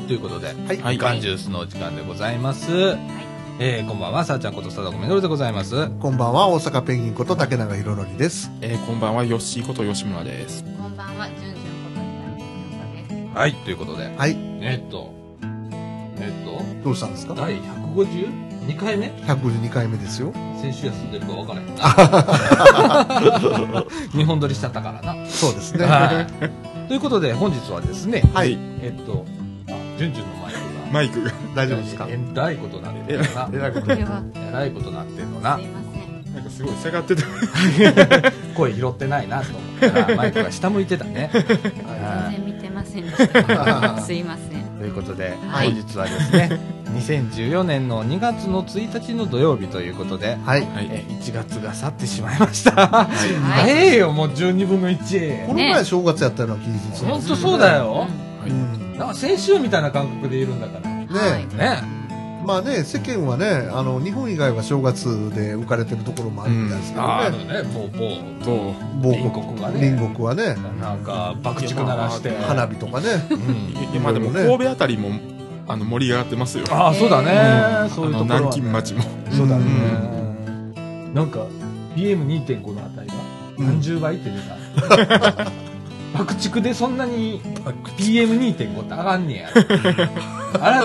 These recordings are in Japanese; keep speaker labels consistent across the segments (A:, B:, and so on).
A: はい、ということで、
B: はい
A: みかんジュースのお時間でございます。えー、こんばんは、さあちゃんこと貞子みのるでございます。
B: こんばんは、大阪ペンギンこと竹永宏典です。
C: えー、こんばんは、ヨッシーこと吉村です。
D: こんばんは、じゅんじゅんこと。
A: はい、ということで、
B: はい、
A: えーっと、えーっ
B: どうしたんですか？
A: と、第152回目
B: ?152 回目ですよ。
A: 先週休んでるか分からへんな。日本撮りしちゃったからな。
B: そうですね。
A: はい。ということで、本日はですね、
B: はい。
A: えっと、あ、じゅんじゅんの前が、
C: マイクが、
B: 大丈夫ですか？
A: えらいことなってるな。
B: えらいこと
D: これは、
A: えらいことなってんのな
D: すい。ません。
C: なんかすごい下がってた。
A: 声拾ってないなと思ったら、マイクが下向いてたね。
D: 全然見てませんでした。すいません。
A: ということで、
D: はい
A: 本日はですね、2014年の2月の1日の土曜日ということで、
B: はい。
C: はい。
A: え1月が去ってしまいました。
D: はい
A: 早えよ、もう12分の1。
B: この前正月やったような気がする。
A: 本当そうだよ。
B: うん。
A: なんか先週みたいな感覚でいるんだから。ね
B: ね
D: はい
A: ね
B: まあね、世間はね、あの、日本以外は正月で浮かれてるところもあるみたいですけど
A: あ
B: ね。
A: のね、もう、もう、
C: と、
B: 某
A: 隣国がね
B: 隣国はね、
A: なんか爆竹鳴らして。
B: 花火とかね。
A: うん
C: 今でも
B: ね
C: 神戸あたりも、あの、盛り上がってますよ。
A: ああ、そうだね。
C: うん
A: そういうところはね。
C: あの南京町も
A: そうだね。なんか、PM2.5 の値が
B: うん
A: 何十倍って出た。爆竹でそんなに PM2.5 って上がんねや。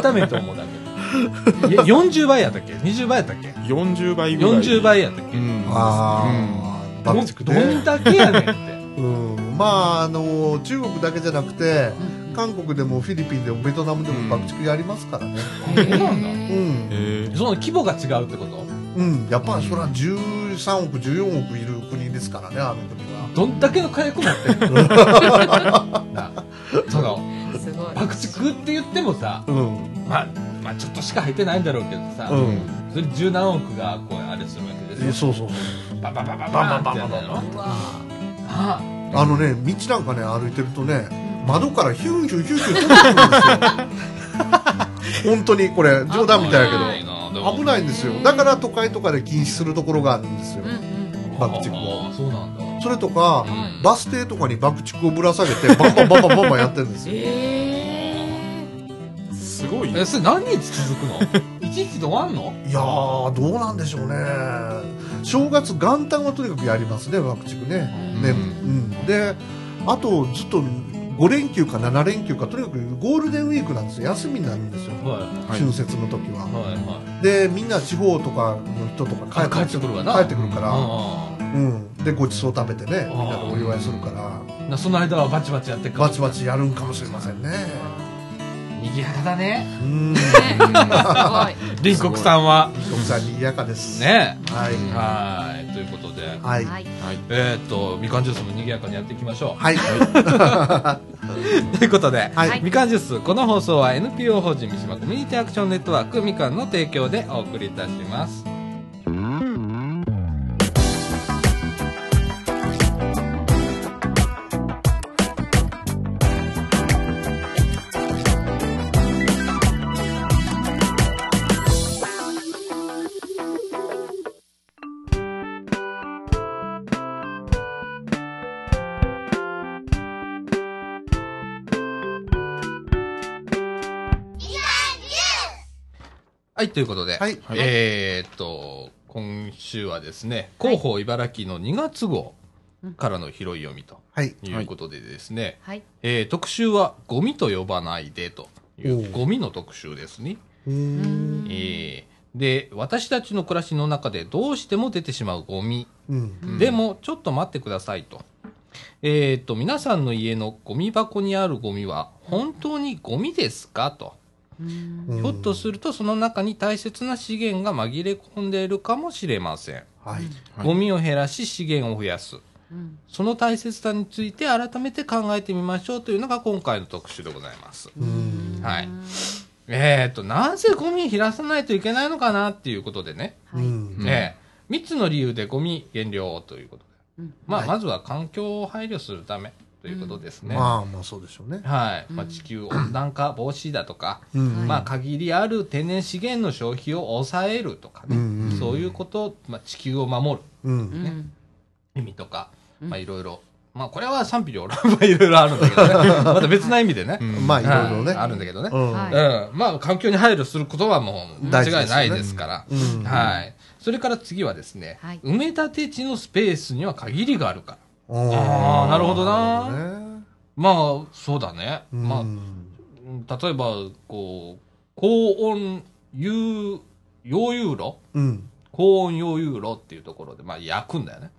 A: 改めて思うだけ。いや40倍やったっけ ?20 倍やったっけ
C: ？40倍ぐらい。
A: ?40 倍やったっけ？
C: うん。
B: ああ、
A: ど
B: 爆竹
A: どん
B: ね。
A: だけやねんって。
B: うん。まあ、あの、中国だけじゃなくて、
D: うん
B: 韓国でもフィリピンでもベトナムでも爆竹やりますからね。
A: そうなんだ。
B: うん。
C: えー、
A: その規模が違うってこと？
B: うん。やっぱりそれは13億、14億いる国ですからね、あの国は。
A: どんだけの火薬持っての？そ爆竹って言ってもさ、
B: うん。
A: まあ、まあちょっとしか入ってないんだろうけどさ、
B: うん。
A: それ十何億がこうあれするわけですよ。
B: そうそうそう。
A: バババババババンってやるの？
D: うわ
A: あ
B: のね道なんかね歩いてるとね窓からヒュンヒュンヒュンヒュン飛んでくるんですよ本当にこれ冗談みたいだけど危ないんですよだから都会とかで禁止するところがあるんですよ
D: うんう
B: 爆竹
A: もそうなんだ
B: それとか、
D: うん
B: バス停とかに爆竹をぶら下げて、バンバンバンバンバンバンやってるんですよ。
D: え
C: すごい。
A: え、それ何日続くの？一日で終わんの？
B: いやー、どうなんでしょうね。正月元旦はとにかくやりますね、爆竹ね。ね、うん。で、あとずっと5連休か7連休か、とにかくゴールデンウィークなんですよ。休みになるんですよ。
A: はい。
C: はい
B: 春節の時は。
A: はいはい。
B: で、みんな地方とかの人とか
A: あ
B: 帰って
A: くるわな。
B: 帰ってくるから、
A: あ
B: うん。で、ごちそう食べてね、みんなでお祝いするから、
A: その間はバチバチやって
B: バチバチやるんかもしれませんね。
A: にぎやかだね。
B: うん。
D: ー。すごい。
A: 隣国さんは。
B: 徳さんにぎやかです。。
A: ね
B: はい。
A: はい。ということで、
B: はい。
D: はい。
A: えーっと、みかんジュースもにぎやかにやっていきましょ
B: はい。
A: う。ということで、
B: はい
D: はい
A: みかんジュース、この放送は NPO 法人三島コミュニティアクションネットワークみかんの提供でお送りいたします。はい、ということで、
B: はい。
A: えーっと、今週はですね、広報茨城の2月号からの拾い読みと
B: はい。
A: いうことでですね、
D: はい。
A: えー特集はゴミと呼ばないでとい
B: おう
A: うゴミの特集ですね。えーで、私たちの暮らしの中でどうしても出てしまうゴミ。
B: うん。
A: でも、ちょっと待ってくださいと。えーっと、皆さんの家のゴミ箱にあるゴミは本当にゴミですかと。
B: うん
A: ひょっとするとその中に大切な資源が紛れ込んでいるかもしれません。
B: はい。
C: はい
A: ゴミを減らし資源を増やす。
D: うん。
A: その大切さについて改めて考えてみましょうというのが今回の特集でございます。
B: うん。
A: はい。えーと、なぜゴミ減らさないといけないのかなっていうことでね。
D: はい。
A: えー、3つの理由でゴミ減量ということで。
D: うん
A: まあ、
B: はい
A: まずは環境を配慮するためということですね。
B: まあまあそうでしょうね。
A: はい。まあ、地球温暖化防止だとか、
B: うん。
A: まあ、限りある天然資源の消費を抑えるとかね、そういうこと、まあ、地球を守る。意味とか、
D: うん
A: まあ、いろいろ、まあこれは賛否両論はいろいろあるんだけどね。また別な意味でね。
C: うん
B: まあいろいろね。
A: はいあるんだけどね。
B: うん。
A: まあ環境に配慮することはもう間違いないですから。はい。それから次はですね、
D: はい
A: 埋め立て地のスペースには限りがあるから。
B: あ
A: あーなるほどな。
B: ね。
A: まあ、そうだね。
B: うん。
A: まあ、例えば、こう、高温有、溶融炉
B: うん。
A: 高温溶融炉っていうところで、まあ焼くんだよね。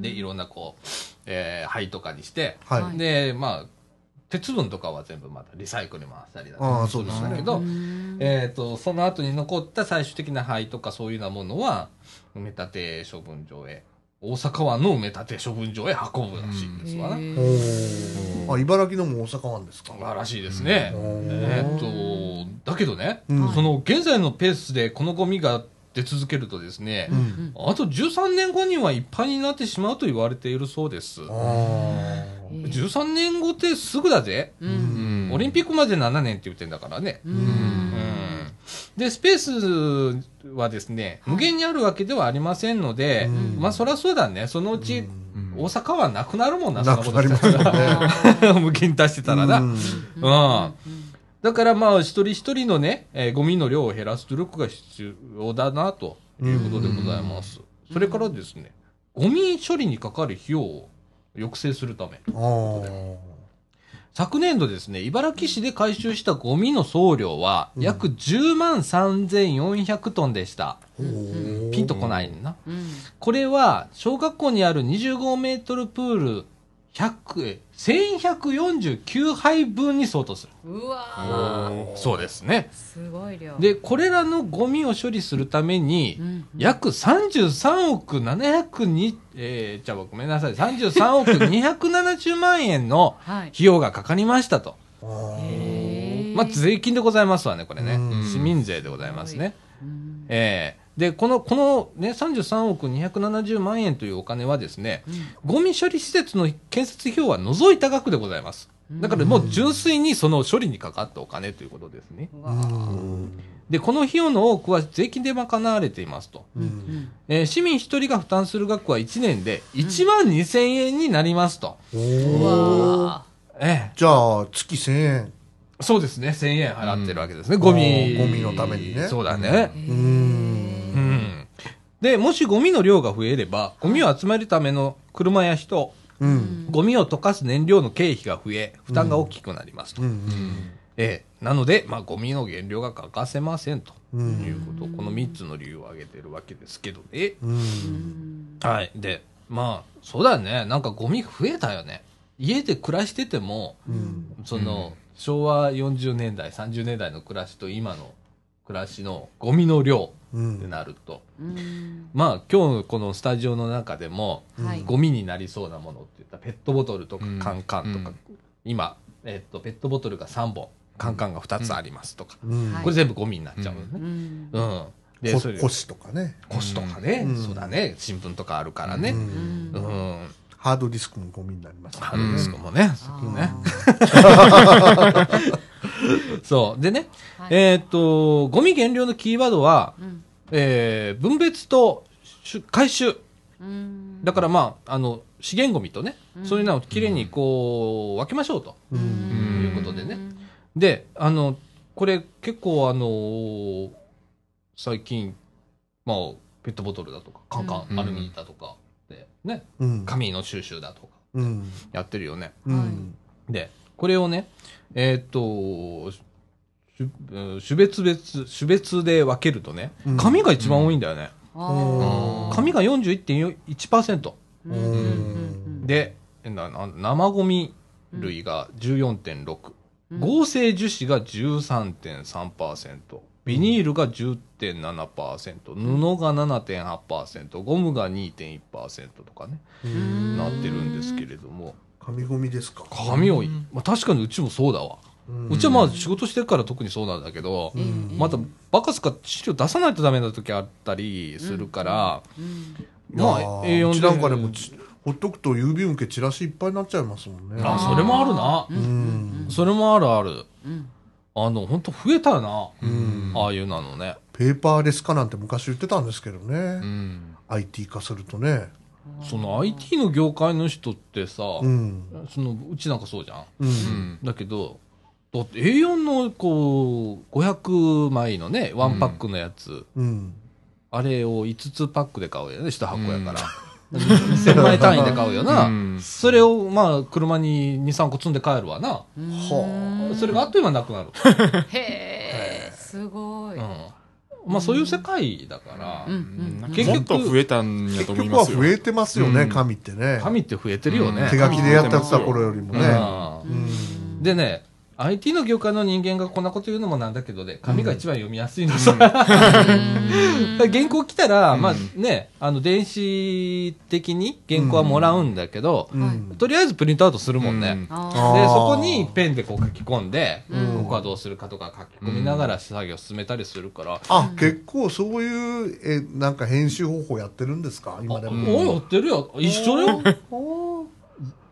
A: で、いろんなこう、えー灰とかにして、
B: はい。
A: で、まあ、鉄分とかは全部またリサイクルに回したりだと
B: あ
A: かするんだけど、
D: うん。
A: えっ、と、その後に残った最終的な灰とかそういうようなものは、埋め立て処分場へ、大阪湾の埋め立て処分場へ運ぶらしいんですわな。
B: あ、茨城のも大阪湾ですか？
A: らしいですね。
B: うん
A: えーっと、だけどね、
B: うん
A: その現在のペースでこのゴミが出続けるとですね、
B: うん。
A: あと13年後にはいっぱいになってしまうと言われているそうです。
B: あ
D: えー
A: 13年後ってすぐだぜ。
D: う
B: ー
D: ん
A: オリンピックまで7年って言ってんだからね。
D: う
A: うんん。で、スペースはですね、無限にあるわけではありませんので、
B: うん。
A: まあそりゃそうだね。そのうち、
C: うん。
A: 大阪はなくなるもんな、
B: なくなりますよね。
A: 無限に達してたらな。
B: うん。
A: うん。だからまあ、一人一人のね、えーゴミの量を減らす努力が必要だな、ということでございます。それからですね、ゴミ処理にかかる費用を抑制するため、昨年度ですね、茨城市で回収したゴミの総量は約10万3400トンでした。ピンとこないな。
D: うん
A: これは、小学校にある25メートルプール100、え1149杯分に相当する。
D: うわー
A: そうですね。
D: すごい量
A: で、これらのゴミを処理するために
D: う、ん
A: 約33億702、えー、じゃあごめんなさい、33億270万円の
D: はい
A: 費用がかかりましたと。
B: あー
D: へー
A: まあ、税金でございますわね、これね
B: うん。
A: 市民税でございますね。
D: うん
A: ええで、この、このね、33億270万円というお金はですね、ゴミ処理施設の建設費用は除いた額でございます。だからもう純粋にその処理にかかったお金ということですね。で、この費用の多くは税金で賄われていますと。
B: うん
D: うん
A: えー市民一人が負担する額は1年で1万2000円になりますと。
B: お
D: う
B: ー
D: わ
A: え
B: じゃあ、月1000円。
A: えそうですね。1000円払ってるわけですね。ゴミ。
B: ゴミのためにね
A: そうだね。
B: うーん。
A: うん。で、もしゴミの量が増えれば、ゴミを集めるための車や人、
B: うん。
A: ゴミを溶かす燃料の経費が増え、負担が大きくなりますと。
B: うん。
A: ええなので、まあ、ゴミの減量が欠かせませんと
B: うん
A: いうこと、この3つの理由を挙げてるわけですけどね。はい。で、まあ、そうだよね。なんかゴミ増えたよね。家で暮らしてても、
B: うん。
A: その、昭和40年代、30年代の暮らしと今の暮らしのゴミの量って
B: うん。
A: なると、
D: うん
A: まあ、今日このスタジオの中でも、
D: はい
A: ゴミになりそうなものって言ったらペットボトルとか
C: うん
A: カンカンとか、
C: うん
A: 今、えっと、ペットボトルが3本、カンカンが2つありますとか、
B: うん。
D: はい
A: これ全部ゴミになっちゃうの
D: う
A: ね。
D: ん
A: うん。で、それ、
B: こ腰とかね。
A: 腰とかね、
B: うん
A: そうだね、新聞とかあるからね。
B: う
A: うん。
B: んハードディスクもゴミになります。
A: あるんですかもね。
D: あ
A: ね
D: ー
A: そう。でね、
D: はい
A: えっと、ゴミ減量のキーワードは、
D: うん
A: えー分別とし回収。
D: うん
A: だからまあ、あの、資源ゴミとね、
D: うん
A: そういうのをきれいにこう、分けましょうと。
B: うん。
A: いうことでねで、あの、これ結構あのー最近、まあ、ペットボトルだとか、カンカン、
C: うん
A: アルミだとか、で、ね、
B: うん。
A: 紙の収集だとか、
B: うん。
A: やってるよね。
B: うん。
A: で、これをね、えーっと、種別別、種別で分けるとね
B: うん、
A: 紙が一番多いんだよね。紙が41.1%。
D: うんうんうん
A: で、なな生ゴミ類が14.6、
D: うん。
A: 合成樹脂が13.3%、ビニールが10.7%、布が7.8%、ゴムが2.1%とかね、
B: うん。
A: なってるんですけれども、
B: 紙ゴミですか。
A: 紙多い。まあ、確かにうちもそうだわ。
B: うん
A: うちはまあ仕事してるから特にそうなんだけど、
B: うん
A: またバカすか資料出さないとダメな時あったりするから、
D: うん
A: まあ
B: いやー
A: A4
B: うちなんかでもちほっとくと郵便受けチラシいっぱいになっちゃいますもんね。
A: あ、それもあるな。
B: うん。
A: それもあるある。
D: うん
A: あの、本当増えたよな。
B: うん。
A: ああいうなのね。
B: ペーパーレス化なんて昔言ってたんですけどね。
C: うん。
B: IT 化するとね。
A: その IT の業界の人ってさ、
B: うん
A: そのうちなんかそうじゃん。
B: う
C: うんん。
A: だけど、だって A4 のこう、500枚のね、ワンパックのやつ、
B: うん
A: あれを5つパックで買うよね、1箱やから。2000枚単位で買うよな。
C: うん
A: それを、まあ、車に2、3個積んで帰るわな。
B: は
A: それがあっという間になくなる。
D: へえすごい、
A: うん。まあ、そういう世界だから、結局
C: もっと増えたんや
B: 結
C: と思いますよ。
B: 局は増えてますよね、
C: うん。
B: 紙ってね。
A: 紙って増えてるよね。
B: 手書きでやってた頃よりもね、
A: うん。
B: うん。
A: でね、IT の業界の人間がこんなこと言うのもなんだけどね、紙が一番読みやすいのさ。原稿来たら、まあね、あの、電子的に原稿はもらうんだけど、
B: うん。
A: とりあえずプリントアウトするもんね。
C: うん。
D: あ
A: で、そこにペンでこう書き込んで、
B: うん。
A: ここはどうするかとか書き込みながら作業進めたりするから、
B: あ結構そういうえなんか編集方法やってるんですか？今で
A: お
B: も、
A: い、やってるよ。一緒よ。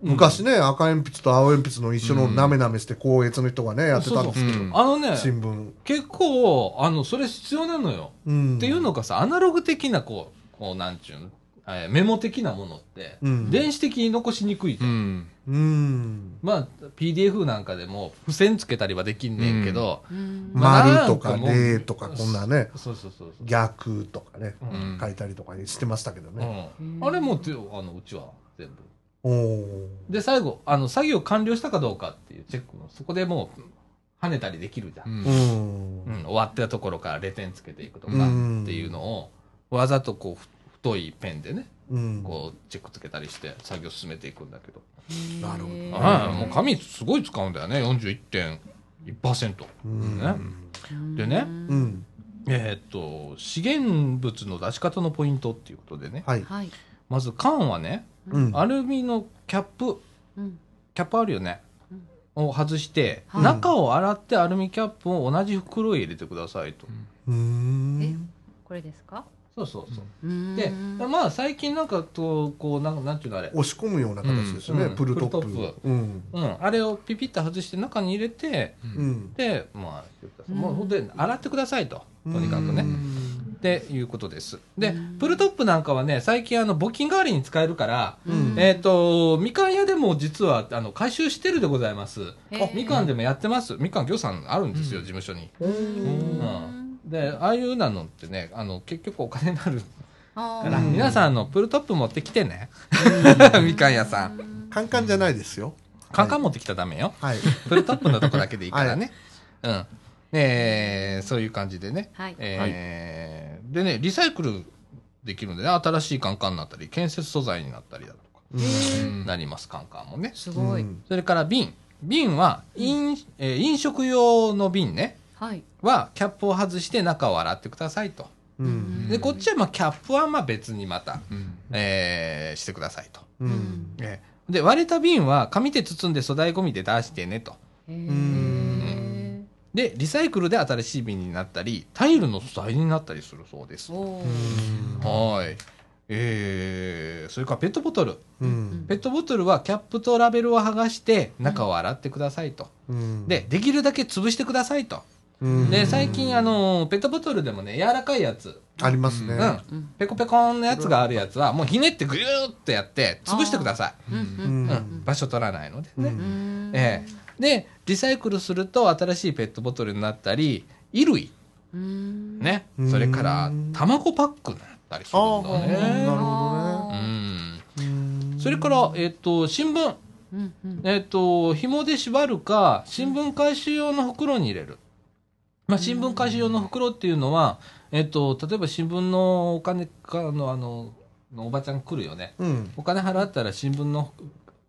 B: 昔ね赤鉛筆と青鉛筆の一緒のなめなめして高越の人がねやってたんですけど、
C: うん。
A: あのね、
B: 新聞、
A: 結構、あの、それ必要なのよ。
B: うん、
A: っていうのがさ、アナログ的な、こう、こう、なんちゅうの、えーメモ的なものって、
B: うん。
A: 電子的に残しにくいじゃん。
C: うん。
B: うん。
A: まあ、PDF なんかでも、付箋つけたりはできんねんけど、
D: うん。
A: まあ
B: 丸とか例とかこんなね
A: そうそうそう。
B: 逆とかね、
A: うん。
B: 書いたりとかしてましたけどね、
A: うん、あれもって、あの、うちは全部。で、最後、あの、作業完了したかどうかっていうチェックの、そこでもう、跳ねたりできるじゃん。
C: うん。
B: ーうん。
A: うん、終わったところからレ点つけていくとか
B: うん
A: っていうのを、わざとこう、ふ太いペンでね、
B: うん。
A: こう、チェックつけたりして作業進めていくんだけど。
B: なるほど。
A: はい、もう紙すごい使うんだよね、41.1%。
B: うん。
A: ね。でね
B: うん。
A: えーっと、資源物の出し方のポイントっていうことでね、
B: はい、
D: はい、
A: まず缶はね、
B: うん。
A: アルミのキャップ、
D: うん。
A: キャップあるよね。を外して、
D: はい。
A: 中を洗ってアルミキャップを同じ袋へ入れてくださいと。
B: うーん。
D: えこれですか？
A: そうそうそう。で、まあ最近なんかと、こう、なんかなんていうのあれ。
B: 押し込むような形ですよね、
A: うん。
B: プルトップ。
A: プルトップ。
B: うん。
A: うん。あれをピピッと外して中に入れて、
B: うん。
A: で、まあ、もうほんで、洗ってくださいと。とにかくね。
B: う。ん
A: っていうことです。で
D: うん、
A: プルトップなんかはね、最近あの、募金代わりに使えるから、
B: うん
A: えっ、と、みかん屋でも実は、あの、回収してるでございます。みかんでもやってます。みかん業さんあるんですよ、事務所に。うん。で、ああいうなのってね、あの、結局お金になるから、皆さん、あの、プルトップ持ってきてね。みかん屋さん。
B: カンカンじゃないですよ
A: カンカン持ってきたらダメよ。
B: はい
A: プルトップのとこだけでいいからね。うん。えーそういう感じでね。
D: はい
A: えーでね、リサイクルできるんでね、新しいカンカンになったり、建設素材になったりだとか、
C: うん。
A: なります、カンカンもね。
D: すごい、
B: うん。
A: それから瓶。瓶は飲、えー飲食用の瓶ね、
D: はい。
A: はキャップを外して中を洗ってくださいと。
B: うん。
A: で、こっちはまあキャップはまあ別にまた、
C: うん。
A: えーしてくださいと。
B: うん。
A: えー。で、割れた瓶は紙で包んで粗大ゴミで出してねと。
D: へ
B: ん
D: ー
A: で、リサイクルで新しい瓶になったり、タイルの素材になったりするそうです。はい。えー、それからペットボトル。
B: うん。
A: ペットボトルはキャップとラベルを剥がして中を洗ってくださいと。
B: うん。
A: で、できるだけ潰してくださいと。
B: うん。
A: で、最近あの、ペットボトルでもね、柔らかいやつ、
B: ありますね。
A: うん、
D: うん
A: ペコペコのやつがあるやつは、もうひねってぐゆーっとやって、潰してください。
D: うん。
B: う
A: うん。ん、場所取らないのでね。ええ。で、リサイクルすると新しいペットボトルになったり、衣類、
D: うん
A: ね。
B: う、ん。
A: それから卵パックになったりするんだ
B: ああなる
A: ね。
B: ほどね。
A: それから、えっ、と、新聞。
D: うんうん。
A: えっ、と、紐で縛るか、新聞回収用の袋に入れる。まあ、新聞回収用の袋っていうのは、えっ、と、例えば新聞のお金かの、あの、おばちゃん来るよね。
B: うん。
A: お金払ったら新聞の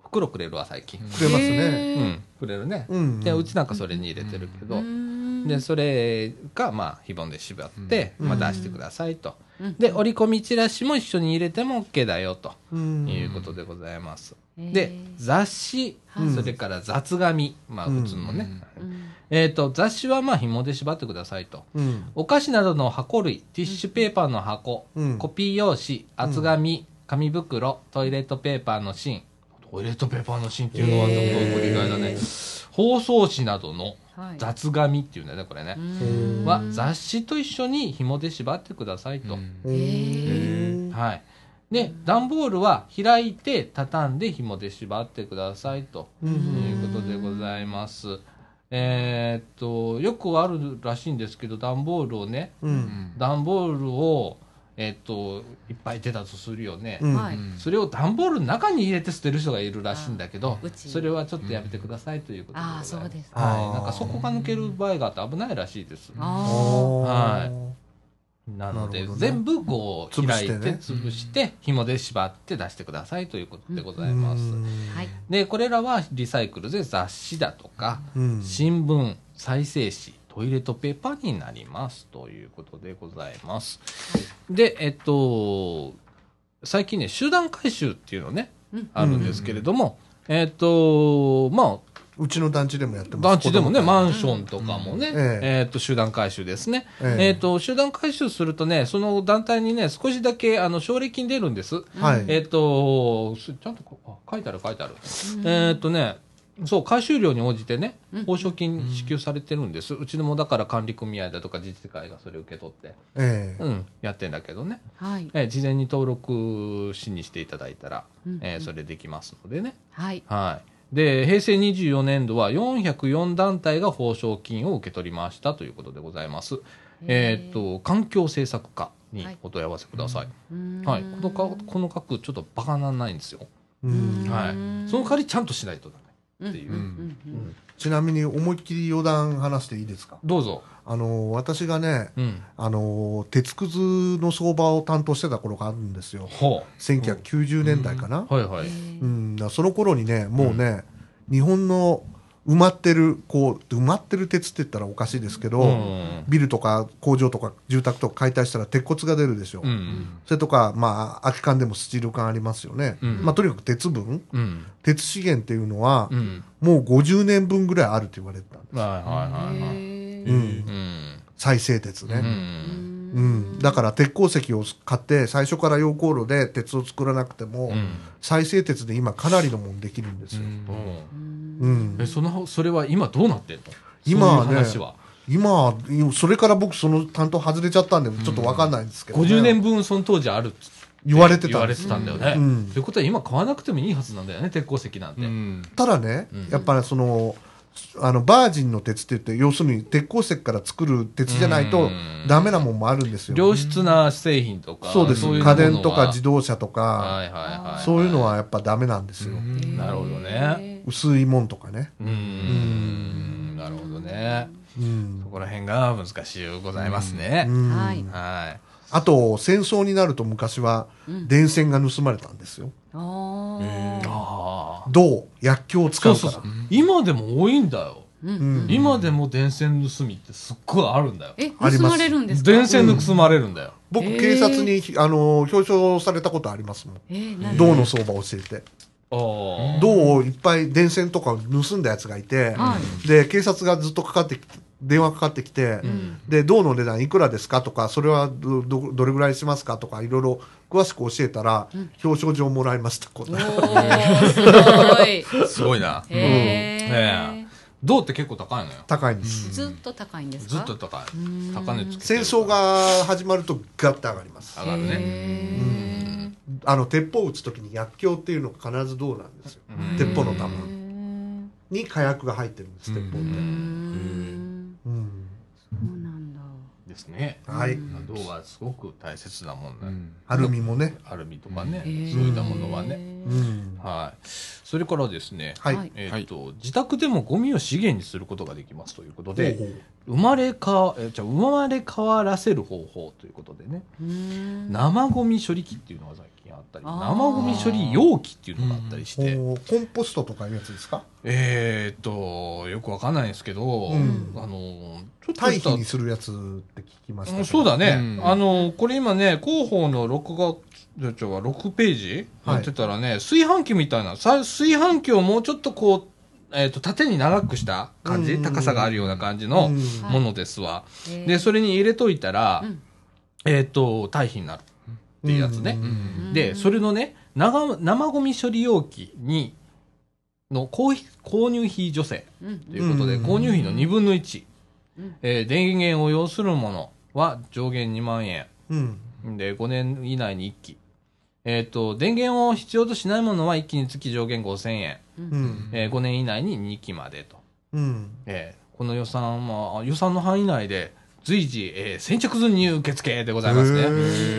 A: 袋くれるわ、最近。
B: くれますね。
A: うん、くれるね。
B: うん
A: で、うちなんかそれに入れてるけど、
D: うん。
A: で、それが、まあ、非凡で縛って、
B: うん。
A: まあ、出してくださいと。
D: うん。
A: で、折り込みチラシも一緒に入れても OK だよ、と。
B: うん。
A: いうことでございます。で、雑誌、
B: はい。
A: それから雑紙、まあ、
B: うん。
A: 普通のね。
D: うん。
A: えっ、と、雑誌はまあ、紐で縛ってくださいと。
B: うん。
A: お菓子などの箱類、ティッシュペーパーの箱、
B: うん。
A: コピー用紙、厚紙、紙袋、トイレットペーパーの芯。トイレットペーパーの芯っていうのは、ちょっと繰り返だね。包装紙などの
D: はい
A: 雑紙っていうんだよね、これね。
D: うん
A: は雑誌と一緒に紐で縛ってくださいと。はい。で、段ボールは開いて畳んで紐で縛ってくださいと
B: うん
A: いうことでございます。えーっと、よくあるらしいんですけど、段ボールをね、
B: うん
A: 段ボールを、えーっと、いっぱい出たとするよね。
B: うん
D: はい。
A: それを段ボールの中に入れて捨てる人がいるらしいんだけどそれはちょっとやめてくださいということで
D: あ。そうですか。
A: はい。なんか底が抜ける場合があって危ないらしいです。はいなので、
B: ね
A: 全部こう
B: 潰
A: 開い
B: して
A: 潰して紐で縛って出してくださいということでございます。で、これらはリサイクルで雑誌だとか、
B: うん
A: 新聞、再生紙、トイレットペーパーになりますということでございます。で、えっと、最近ね、集団回収っていうのね、
D: うん。
A: あるんですけれども、えっと、まあ、
B: うちの団地でもやってます。
A: 団地でもね、マンションとかもね、
B: うん。ええ
A: えっと、集団回収ですね。
B: ええ。
A: えっと、集団回収するとね、その団体にね、少しだけ、あの、奨励金出るんです。
B: はい。
A: えっと、すちゃんとこあ書いてある書いてある。えっとね、そう、回収量に応じてね、報奨金支給されてるんです。うちのもだから管理組合だとか自治会がそれを受け取って、
B: ええ
A: うん、やってんだけどね。
D: はい。
A: えー事前に登録しにしていただいたら、
D: うん
A: えーそれできますのでね。
D: はい。
A: はい。で、平成24年度は404団体が報奨金を受け取りましたということでございます。えーっと、環境政策課にお問い合わせください。はい。このか、この額ちょっとバカならないんですよ。
B: うん
A: はい。その代わりちゃんとしないとダメっていう。
D: うん
B: ちなみに思いっきり余談話していいですか？
A: どうぞ。
B: あの私がね
A: うん。
B: あの鉄くずの相場を担当してた頃があるんですよ
A: ほ
B: 1990年代かな、
A: う。はいはい。
B: うん、その頃にねもうね、日本の埋まってるこう埋まってる鉄って言ったらおかしいですけど、
A: うん。
B: ビルとか工場とか住宅とか解体したら鉄骨が出るでしょ、
A: うん。
B: それとかまあ空き缶でもスチール缶ありますよね、
A: うん
B: まあとにかく鉄分
A: うん。
B: 鉄資源っていうのは、
A: うん。
B: もう50年分ぐらいあると言われてたんです、
A: はいはいはい
B: うん。再生鉄ね、
A: うん。
B: うん、だから鉄鉱石を買って最初から溶鉱炉で鉄を作らなくても、
A: うん。
B: 再生鉄で今かなりのもんできるんですよ、うん
A: え、その、それは今どうなってんの？
B: 今はね
A: そういう話は。
B: 今それから僕その担当外れちゃったんでちょっとわかんないんですけど、ね
A: 50年分その当時あるっつって
B: 言われてた
A: 言われてたんだよね。
B: うん
A: ということは今買わなくてもいいはずなんだよね、鉄鉱石なんて。
C: うん。
B: ただね、
A: うん
B: やっぱりそのあのバージンの鉄って言って要するに鉄鉱石から作る鉄じゃないと
A: うん
B: ダメなもんもあるんですよ、
A: 良質な製品とか。
B: そうです家電とか自動車とか、
A: はいはいはい。
B: そういうのはやっぱダメなんですよ、
A: なるほどね。
B: 薄いもんとかね、
A: うーん。なるほどね。
B: うん
A: そこら辺が難しいございますね
B: う。ん
D: はい
A: はい。
B: あと戦争になると昔は電線が盗まれたんですよ。
D: あー。
A: ああ。
B: 銅薬莢を使うから。
A: そうそうそう。今でも多いんだよ。
B: うん。
A: 今でも電線盗みってすっごいあるんだよ。
D: え、
B: あります
D: 盗まれるんですか？
A: 電線盗まれるんだよ。
B: 僕
D: へー。
B: 警察にあの表彰されたことありますもん。銅の相場を教えて。銅をいっぱい電線とかを盗んだやつがいて、
D: は
B: で警察がずっとかかってき電話かかってきて、で銅の値段いくらですかとかそれはどどどれぐらいしますかとかいろいろ詳しく教えたら、表彰状もらいました
D: すごい。
A: すごいな。
D: へ
A: え。
D: え。
A: 銅って結構高いのよ。
B: 高いんです、
D: ずっと高いんですか？
A: ずっと高い。高値
B: 戦争が始まるとガッと上がります。
A: 上がるね。
D: へ
B: あの鉄砲を撃つ時に薬莢っていうのが必ず銅なんですよ、鉄砲の弾
D: ー
B: に火薬が入ってるんです鉄砲って、
D: うーん
B: うん
D: そうなんだ。
A: ですね。
B: はい。
A: 銅はすごく大切なもんだ。よ。
B: アルミもね、
A: アルミとかね、そういったものはね。
B: うん、
A: はい。それからですね、えっと、自宅でもゴミを資源にすることができますということで、生まれか、えじゃあ生まれ変わらせる方法ということでね、生ゴミ処理機っていうのが最近あったり、生ゴミ処理容器っていうのがあったりして、
B: うほうコンポストとかいうやつですか？
A: えーっと、よくわかんないんですけど、
B: うん。
A: あの、ちょっと
B: 堆肥にするやつって聞きましたけど。
A: うんそうだね、
C: うん。
A: あの、これ今ね、広報の録画、じゃちょは6ページ
B: はい
A: やってたらね、炊飯器みたいな、さ炊飯器をもうちょっとこう、えっ、と、縦に長くした感じ、
B: うん。
A: 高さがあるような感じの
B: うん。
D: はい
A: ものですわ。
D: へー
A: で、それに入れといたら、
D: うん。
A: えっ、と、堆肥になるっていうやつね。
B: うん
A: で、それのね、生生ゴミ処理容器に、の購購入費助成
D: うん
A: ということで、
B: うん
A: 購入費の2分の1、
D: うん
A: えー電源を要するものは上限2万円。
B: うん
A: で、5年以内に1機。えっ、と、電源を必要としないものは1機につき上限5000円。
B: うん。
A: えー5年以内に2機までと。
B: うん。
A: えーこの予算は、予算の範囲内で随時、えー先着順に受付でございます
B: へ
A: ね。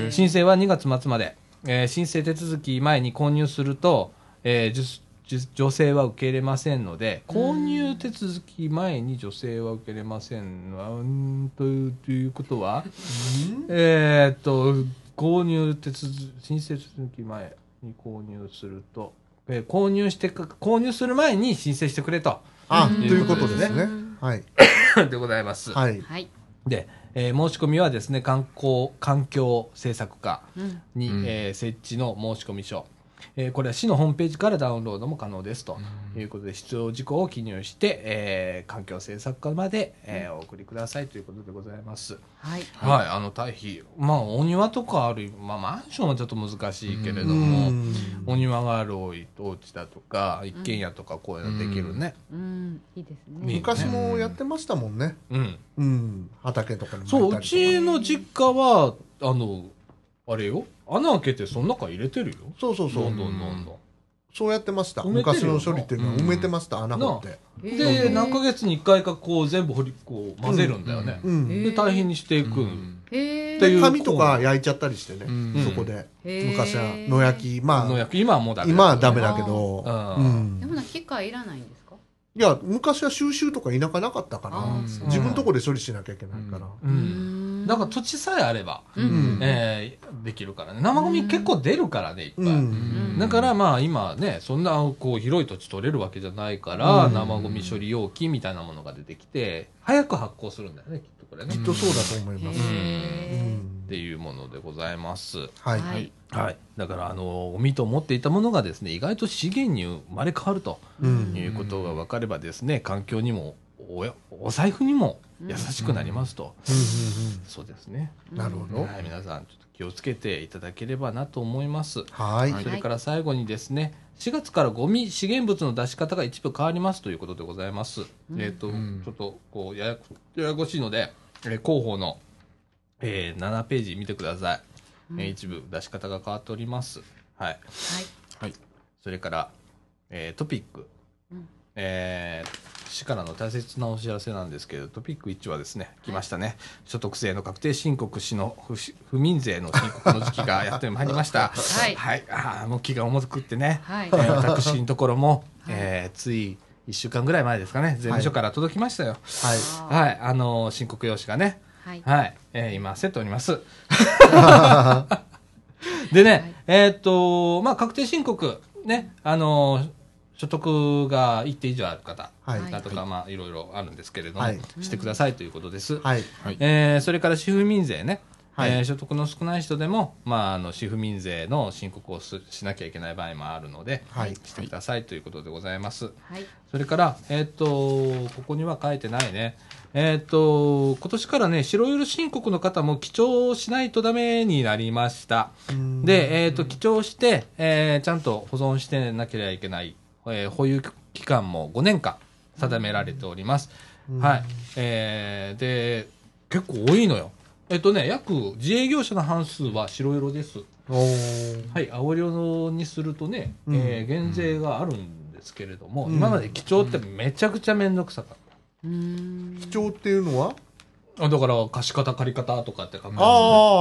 B: ー
A: 申請は2月末まで。えー申請手続き前に購入すると、えーじゅじゅ女性は受け入れませんので、購入手続き前に女性は受け入れません。んというということは、えーっと、購入手続き、申請手続き前に購入すると、えー購入してか、購入する前に申請してくれと。
B: あ、
D: うん
B: ということですね
D: うん。
B: はい。
A: でございます。
B: はい。
D: はい。
A: で、えー申し込みはですね、観光、環境政策課
D: うん。
A: に、
C: うん
A: えー設置の申込書。えーこれは市のホームページからダウンロードも可能ですということで、必要事項を記入して、えー環境政策課まで、えーお送りくださいということでございます。
D: はい。
A: はい、あの、堆肥。まあ、お庭とかある、まあ、マンションはちょっと難しいけれど
B: う
A: も、
B: ん
A: お庭があるお家だとか、一軒家とかこういうのできるね。
D: うん。いいですね。
B: 昔もやってましたもんね。
A: うん。
B: うん。畑とかに
A: そう、うちの実家は、あの、あれよ、穴開けてその中入れてるよ。
B: そうそうそう。
A: どん。どんどんどん。
B: そうやってました。昔の処理っていうのは埋めてました、穴掘って。
D: へ
A: で、
D: ー
A: 何ヶ月に一回かこう全部掘り、こう混ぜるんだよね。で、大変にしていく。
D: へえ。
A: っていう
B: 紙とか焼いちゃったりしてね、
C: うん。
B: そこで。昔は野焼き、まあ、
A: の焼き。今はもうダメ
B: 今はダメだけど、
D: でもな、機械いらないんですか？
B: いや、昔は収集とか田舎なかったから。自分のとこで処理しなきゃいけないから。
A: う。
D: うんん
A: だから土地さえあれば、
D: うん。
A: えーできるからね。生ゴミ結構出るからね、いっぱい。
B: うん。
A: だからまあ今ね、そんなこう広い土地取れるわけじゃないから、
B: うん
A: 生ゴミ処理容器みたいなものが出てきて、早く発酵するんだよね、きっとこれね。
B: きっとそうだと思います。
A: っていうものでございます。
B: はい。
D: ーはい。
A: はい。だから、あの、ゴミと思っていたものがですね、意外と資源に生まれ変わると
B: うん
A: いうことが分かればですね、環境にも、おやお財布にも優しくなりますと。
B: うん
A: そうですね。
B: うんうんなるほど。
A: はい、皆さん、ちょっと気をつけていただければなと思います。
B: はい。
A: それから最後にですね、4月からゴミ資源物の出し方が一部変わりますということでございます。えっ、と、
C: うん
A: ちょっと、こうややこ、ややこしいので、えー広報の、えー7ページ見てください。えー一部出し方が変わっております。はい。
D: はい。
C: はい。
A: それから、えートピック。
D: うん
A: えー市からの大切なお知らせなんですけど、トピック1はですね、来ましたね。所得税の確定申告しの不し不民税の申告の時期がやってまいりました。
D: はい
A: はい。ああ、もう気が重くってね。
D: はい
A: え。ー私のところも、
D: はい
A: えーつい1週間ぐらい前ですかね、税務署から届きましたよ。
B: はい。
A: はい。あのー申告用紙がね。
D: はい。
A: はい。えー今、セットおります。でね、
D: はい
A: えーっと、まあ、確定申告、ね、あのー所得が一定以上ある方
B: はい。
A: だとか、まあ、いろいろあるんですけれども、
B: はい
A: してくださいということです。
B: はい。
A: えーそれから、主婦民税ね。
B: はい
A: えー所得の少ない人でも、まあ、あの、主婦民税の申告をすしなきゃいけない場合もあるので、
B: はい
A: してくださいということでございます。
D: はい。
A: それから、えーっと、ここには書いてないね。えーっと、今年からね、白色申告の方も記帳しないとダメになりました。
B: うん
A: で、えーっと、記帳して、えーちゃんと保存してなければいけない、えー保有期間も5年間定められております。
B: うん
A: はい。えーで、結構多いのよ。えっとね、約、自営業者の半数は白色です。はい、青色にするとね、
B: うん
A: えー減税があるんですけれども、
B: うん
A: 今まで記帳ってめちゃくちゃめんどくさかっ
D: うーん。
B: 基調っていうのは？
A: だから、貸し方借り方とかって書く
B: あ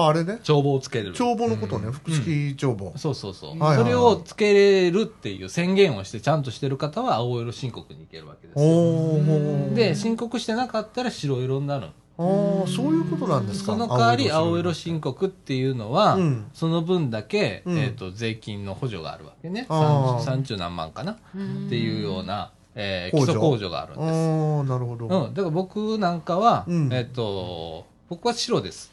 B: あ、あれね。
A: 帳簿をつける。
B: 帳簿のことね。複式帳簿。
A: そうそうそう。
B: はいはいはい
A: それをつけれるっていう宣言をしてちゃんとしてる方は青色申告に行けるわけですで、申告してなかったら白色になる。
B: ああ、そういうことなんですか？
A: その代わり青色
B: 申
A: 申告っていうのは、
B: うん
A: その分だけ、
B: うん
A: えっ、と、税金の補助があるわけね。
B: あー
A: 30何万かな？っていうような、えー基礎控除があるんです。
B: ああ、なるほど。
A: うん。だから僕なんかは、
B: うん
A: えっ、と、僕は白です。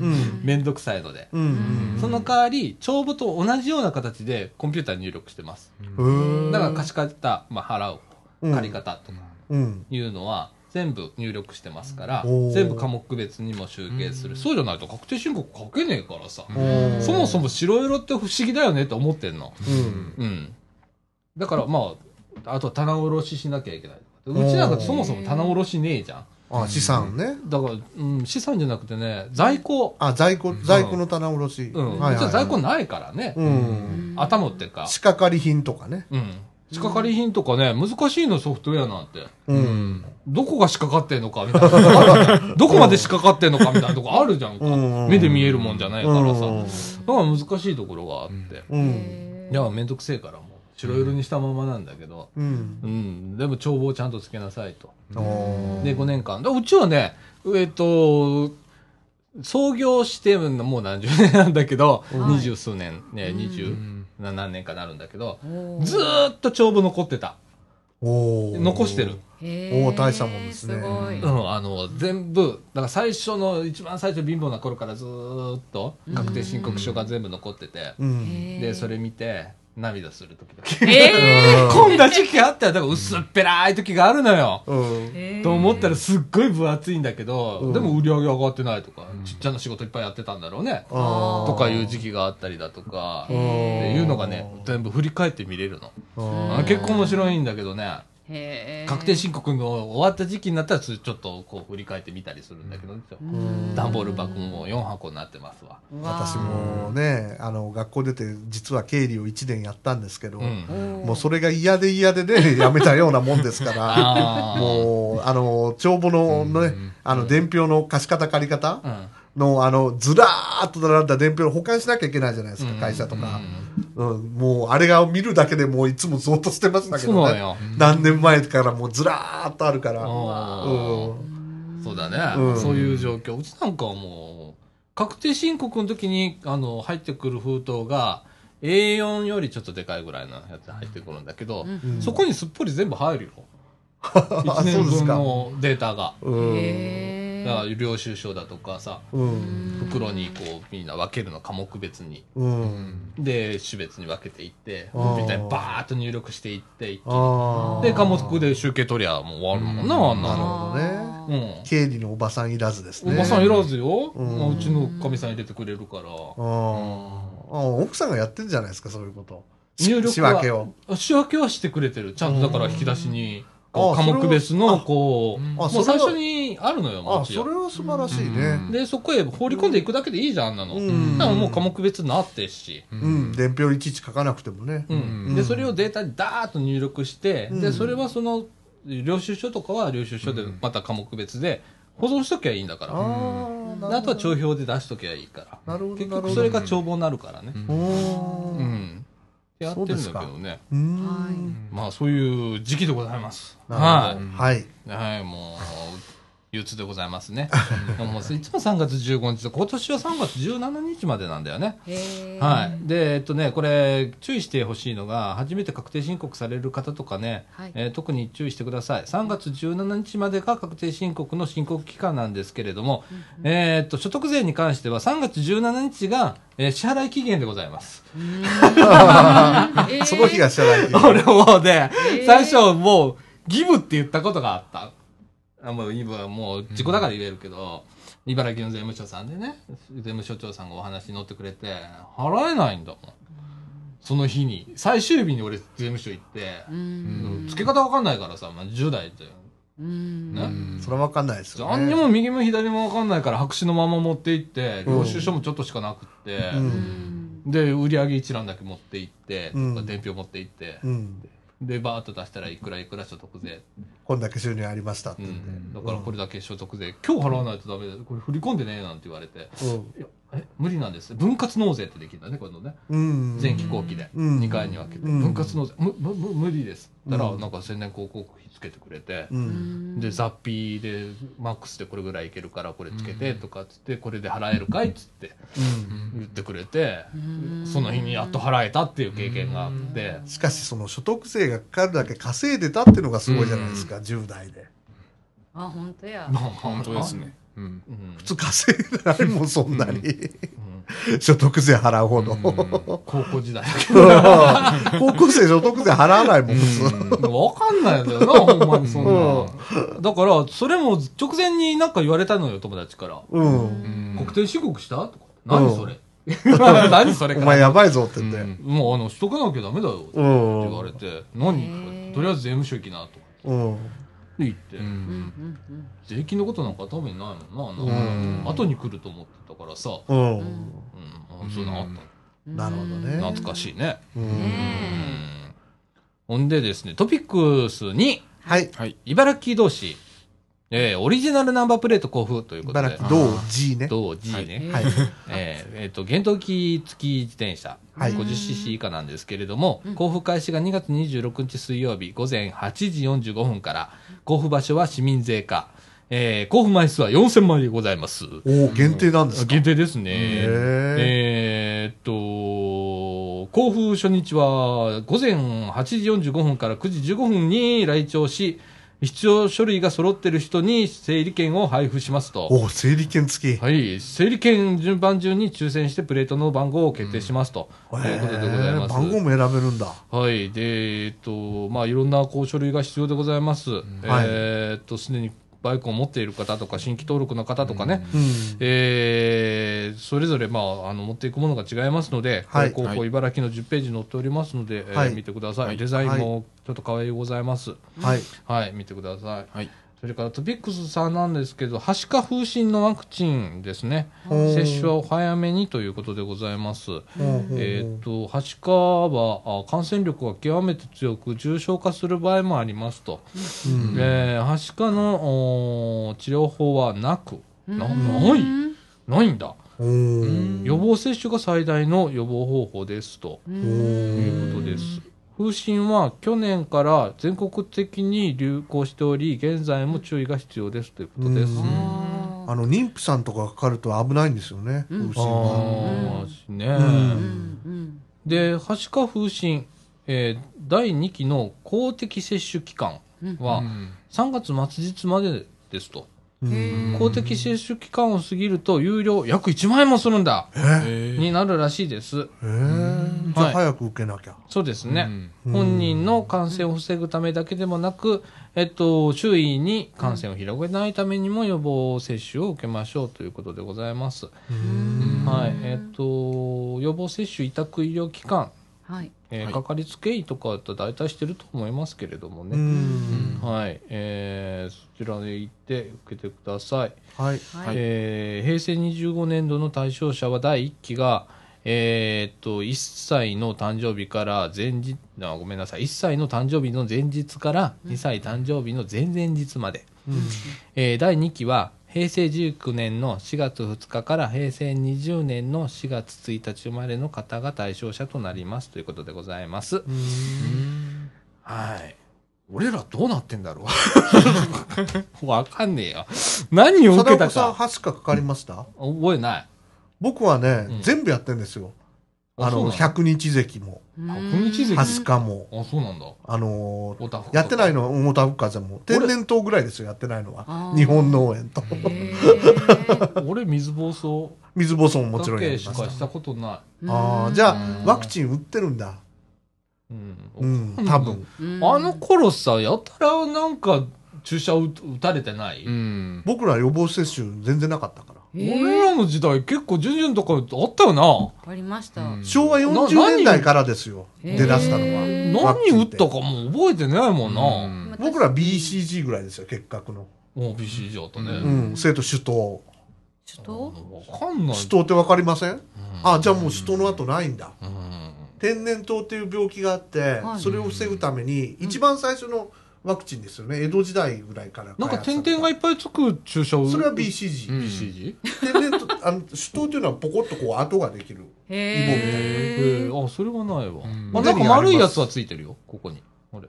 B: うん。
A: めん どくさいので。
B: うん。
A: その代わり、帳簿と同じような形でコンピューターに入力してます。
B: うん。
A: だから貸し方、まあ、払う、
B: うん
A: 借り方とか
B: うん。
A: いうのは、全部入力してますから全部科目別にも集計する。そうじゃないと確定申告書けねえからさ。そもそも白色って不思議だよねって思ってんの。
B: うん。
A: うん。だからまあ、あと棚卸ししなきゃいけない。うちなんかそもそも棚卸しねえじゃん。
B: あ資産ね。
A: だから、うん、資産じゃなくてね、在庫。
B: あ、在庫、在庫の棚卸し。
A: うん。
B: はいは
A: 在庫ないからね。
B: うん。
A: 頭ってか。
B: 仕掛かり品とかね。
A: うん。仕掛かり品とかね、難しいのソフトウェアなんて。
B: うん。
A: どこが仕掛かってんのかみたいな。どこまで仕掛かってんのかみたいなとこあるじゃんか。
B: うん
A: 目で見えるもんじゃないからさ。
B: うん
A: だから難しいところがあって。
B: うん。
A: いや、めんどくせえから白色にしたままなんだけど。
B: うん。
A: うん。でも帳簿をちゃんとつけなさいと。で、5年間。でうちはね、えっと、創業してもう何十年なんだけど、
D: はい
A: 二十数年、ね、二十何年かなるんだけど、ずーっと帳簿残ってた。残してる。
B: おー大したもんですね
D: す。
A: うん、あの、全部、だから最初の、一番最初貧乏な頃からずーっと、確定申告書が全部残ってて、で、それ見て、涙する時々。
D: え
A: こんな時期あったよ。だから薄っぺらい時があるのよ。
B: うん。
D: ー
A: と思ったらすっごい分厚いんだけど、
B: うん
A: でも売り上げ上がってないとか、ちっちゃな仕事いっぱいやってたんだろうね。とかいう時期があったりだとか、っていうのがね、全部振り返って見れるの。結構面白いんだけどね、確定申告の終わった時期になったら、ちょっとこう振り返ってみたりするんだけど、
B: ん。
A: 段ボール箱も4箱になってますわ。
B: 私もね、あの、学校出て、実は経理を1年やったんですけど、
A: うん。
B: もうそれが嫌で嫌でね、やめたようなもんですから、もう、あの、帳簿のね、あの、伝票の貸し方借り方
A: うん。
B: の、あの、ずらーっと並んだ伝票を保管しなきゃいけないじゃないですか、
A: うん
B: 会社とか。うん、もう、あれが見るだけでもういつもゾッとしてましたけどね。
A: そうなのよ。
B: 何年前からもうずらーっとあるから。
A: あ
B: う
A: ー
B: ん。
A: そうだね、
B: うん
A: そういう状況。うちなんかはもう、確定申告の時に、あの、入ってくる封筒が、A4 よりちょっとでかいぐらいのやつ入ってくるんだけど、
B: うん
A: そこにすっぽり全部入るよ。
B: あ
A: 1年分
B: そうですか。
A: のデータが。
B: うん。
D: へ
A: だから、
D: ー
A: 領収書だとかさ、
B: うん。
A: 袋にこう、みんな分けるの、科目別に。
B: うん。
A: で、種別に分けていって、みたいにバーっと入力していって、一気に
B: ああ。
A: で、科目で集計取りゃもう終わるもんな、あんな
B: なる
A: の。
B: ほどね。
A: うん。
B: 経理のおばさんいらずですね。
A: おばさんいらずよ。
B: うん
A: まあうちのかみさん入れてくれるから。
B: あーあ奥さんがやってんじゃないですか、そういうこと。し
A: 入力は
B: 仕分けを。
A: 仕分けはしてくれてる。ちゃんとだから引き出しに、
B: あ
A: こう科目別の、こう、
B: あ
A: もう最初にあるのよ、
B: あ。それは素晴らしいね。
A: で、そこへ放り込んでいくだけでいいじゃん、あんなの。
B: うん
A: だからもう科目別になってるし。
B: うん。伝票いちいち書かなくてもね。
A: うん。
B: うん
A: で、それをデータにダーッと入力して、
B: うん
A: で、それはその、領収書とかは領収書でまた科目別で保存しときゃいいんだから。
B: ああ、
A: であとは帳
B: 票。
A: 票で出しときゃいいから。
B: なるほど
A: 結局それが帳簿になるからね。
B: お
A: う
B: ー
A: ん。ってやってるんだけどね。
B: うーん。
A: まあそういう時期でございます。
B: な
A: は
B: るほどはい。
A: い。はい、もう、憂鬱でございますね。でももういつも3月15日で、今年は3月17日までなんだよね。はい。で、えっとね、これ、注意してほしいのが、初めて確定申告される方とかね、
D: はい
A: えー特に注意してください。3月17日までが確定申告の申告期間なんですけれども、えーっと、所得税に関しては3月17日が、えー支払い期限でございます。
B: その日が支払い日。
A: 俺もうね、
D: えー
A: 最初もう、ギブって言ったことがあった。あもう今、もう、自己だから言えるけど、茨城の税務署さんでね、税務署長さんがお話に乗ってくれて、払えないんだもん。その日に。最終日に俺、税務署行って
D: う、ん
A: 付け方わかんないからさ、まあ、10代で。
D: うん
A: ね。
B: それはわかんないですよね。
A: 何にも右も左もわかんないから白紙のまま持って行って、
B: うん
A: 領収書もちょっとしかなくって、
B: う。
D: うんん
A: で、売上一覧だけ持って行って、
B: うん
A: とか伝票持って行って、
B: うん。
A: で、バーッと出したらいくらいくら所得税。
B: こんだけ収入ありましたって
A: う
B: 言って。
A: ん。だからこれだけ所得税、今日払わないとダメだ。これ振り込んでねえなんて言われて。
B: うん。
A: いや、え、無理なんです。分割納税ってできるんだね、これのね。
B: うん。
A: 前期後期で。
B: うん
A: 2回に分けて。
B: うん
A: 分割納税。む、む、む無理です。だから、
B: うん
A: なんか宣伝広告費つけてくれて。
B: うん。
A: で、雑費で、マックスでこれぐらいいけるから、これつけて、とかっつって、これで払えるかいっつって
B: うん。
A: 言ってくれて
D: うん、
A: その日にやっと払えたっていう経験があって、
B: しかし、その所得税がかかるだけ稼いでたっていうのがすごいじゃないですか、10代で。
D: あ本当や
A: まあ、
C: 本当ですね。
B: 普通稼いでないもん、そんなに。
A: うん
B: 所得税払うほど。
A: 高校時代だけど。
B: 高校生所得税払わないもん、普通。
A: わかんないんだよな、ほんまにそんな。だから、それも直前になんか言われたのよ、友達から。
B: うん。
A: 確定申告した？とか。何それ？何それか
B: お前やばいぞって言って。
A: もうあの、しとかなきゃダメだよ。って
B: うん。
A: 言われて、何とりあえず税務署行きな、とか。
B: うん。
A: 言って、
C: う
D: うん。ん
A: 税金のことなんか多分ないもんな、
B: うん。
A: 後に来ると思ってたからさ、
B: うん。
D: うん。
A: うん、そういうのあったの。
D: うん。
B: なるほどね。
A: 懐かしいね。
B: うん。
A: うん。
D: ね
A: ほんでですね、トピックスに、
B: はい。
C: はい。
A: 茨城同士、えーオリジナルナンバープレート交付ということで。
B: 茨城同 G ね。
A: 同 G ね。
B: はい。
A: えーえーと、原動機付き自転車、
B: はい。
A: 50cc 以下なんですけれども、交付開始が2月26日水曜日午前8時45分から、交付場所は市民税課、えー交付枚数は4000枚でございます。
B: おお限定なんですか？
A: 限定ですね。
B: へ
A: えーっと、交付初日は午前8時45分から9時15分に来庁し、必要書類が揃ってる人に整理券を配布しますと。
B: おお整理券付き
A: はい。整理券順番順に抽選してプレートの番号を決定しますと。
B: へ
A: いうことでございます。
B: 番号も選べるんだ
A: はい。で、えっと、まあ、いろんなこう書類が必要でございます。えーっと、すでにバイクを持っている方とか、新規登録の方とかね、
B: うん。
A: えーそれぞれ、まあ、あの持っていくものが違いますので、
B: はい。
A: こうこう茨城の10ページに載っておりますので、えー
B: はい
A: 見てください、
C: はい。
A: デザインもちょっと可愛いございます。
B: はい。
A: はい、見てください。
C: はい。
A: それからトピックスさんなんですけど、はしか風疹のワクチンですね。接種はお早めにということでございます。
B: うん
A: えーっと、はしかはあ感染力が極めて強く重症化する場合もありますと。
B: うん
A: えーはしかの治療法はなく、な
D: うん
A: ないないんだ。予防接種が最大の予防方法ですということです。風疹は去年から全国的に流行しており、現在も注意が必要ですということです。
B: うん。
D: あ
B: あの妊婦さんとかかかると危ないんですよね
D: うん。
B: 風疹は
A: ね、
B: うん
A: で、はしか風疹、えー第2期の公的接種期間は
C: うん。
A: 3月末日までですと。公的接種期間を過ぎると有料約1万円もするんだ。になるらしいです。
B: えー。じゃあ早く受けなきゃ。
A: そうですね。
B: うん。
A: 本人の感染を防ぐためだけでもなく、えっと、周囲に感染を広げないためにも予防接種を受けましょうということでございます。
B: うん。
A: はい。えっと、予防接種委託医療機関、
D: はい。
A: えー
C: はい。
A: かかりつけ医とかだったら大体してると思いますけれども
B: う
A: ね。
B: ん。
A: はい。えーそちらで行って受けてください。
B: はい。
D: はい。
A: えー平成25年度の対象者は第1期が、えーっと1歳の誕生日から前日あごめんなさい。1歳の誕生日の前日から2歳誕生日の前々日まで、えー第2期は平成19年の4月2日から平成20年の4月1日生まれの方が対象者となりますということでございます。はい。俺らどうなってんだろう わかんねえよ。何を受けた
B: 貞子さん
A: か。
B: 8かかかりました？
A: 覚えない。
B: 僕はね
A: うん
B: 全部やってんですよあの百日関も。
A: 百日関
B: 20日も。
A: あ、そうなんだ。
B: あのやってないのは大田風も。天然痘ぐらいですよやってないのは。日本農園と。
A: 俺、水疱瘡？
B: 水疱瘡ももちろん
A: だ
B: やりまし
A: けしたたことな
B: ああじゃあ
A: うん
B: ワクチン打ってるんだ。
A: い。う
B: うん
A: ん。
B: 多分。
D: うん。
A: あの頃さ、やたらなんか注射打打たれてない、
C: うん。
B: 僕ら予防接種全然なかったから
A: 俺らの時代結構準々とかあったよな。
D: ありました。
C: うん。
B: 昭和40年代からですよ。
D: へー
B: 出だしたのは。
A: 何打ってたかもう覚えてないもんな。
C: うん。
B: 僕ら BCG ぐらいですよ結核の。
A: もう BCG あったね。
B: うん。生徒首都
D: 首都
A: わかんない。
B: 首都って分かりません？
A: うん。
B: あじゃあもう首都の後ないんだ。
A: うん。
B: 天然痘っていう病気があって
D: はい。
B: それを防ぐために一番最初のワクチンですよね江戸時代ぐらいから
A: なんか点々がいっぱいつく注射を。
B: それは BCG、
C: うん
A: BCG?
B: 天然痘あの首都っていうのはポコッとこう跡ができる
D: へ
A: えー、あ、それはないわ。
C: ん
A: あ、なんか丸いやつはついてるよ、ここに。あれ。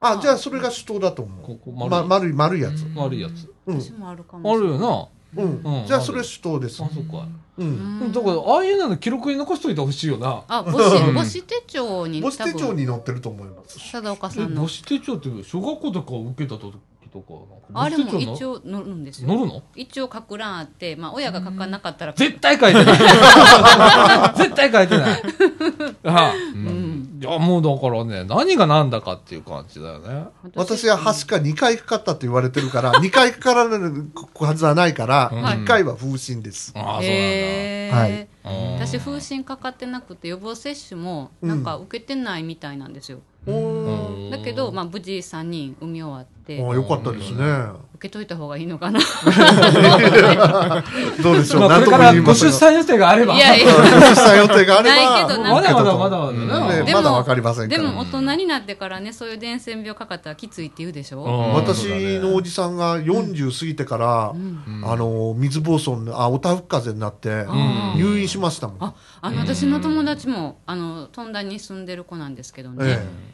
B: あじゃあそれが首都だと思う
A: ここ丸い。
B: ま、丸い丸いやつ
A: 丸いやつ。
B: うん、
D: あるかも
A: あ
D: しれな
B: うん
A: うん
B: じゃあそれ首都です
A: な。あ、そっか。
B: う
D: うん。ん
A: だから、ああいうの記録に残しといてほしいよな。
D: あ母子母子手帳に
B: 母子手帳に載ってると思います。
D: 貞岡
A: え、
D: さんの。
A: 母子手帳って小学校とか受けた時とか、
D: あれも一
A: 応
D: 応載るんですよ。
A: 乗るの？
D: 一応書く欄あって、まあ、親が書かなかったら。
A: 絶対書いてない。絶対書いてない。あ
D: うん。
A: いや、もうだからね、何が何だかっていう感じだよね。
B: 私ははしか2回かかったって言われてるから 2回かかられるはずはないから
A: うん。
B: 1回は風疹です。
A: ああ、そうなんだ。
D: 私風疹かかってなくて予防接種もなんか受けてないみたいなんですよ、
A: うん
D: だけど、まあ、無事3人産み終わって。って
B: あよかったですね。
D: 受けといた方がいいのかな
B: どうでしょう。
A: まあ、
B: なんとも
A: これからご。出産予定があれば。
D: いやいや
B: 出産予定があれ
D: ないけど
B: ば、
A: まだまだまだ
B: うん
A: まだね
B: ね
D: でも
B: まだわかりません。
D: でも大人になってからねそういう伝染病かかったらきついって言うでしょ、
A: うん
B: 私のおじさんが40過ぎてから、あの、水疱瘡の、あ、おたふく風邪になって、
A: ん
B: 入院しましたもん。
D: ああの私の友達もあの富田に住んでる子なんですけどね、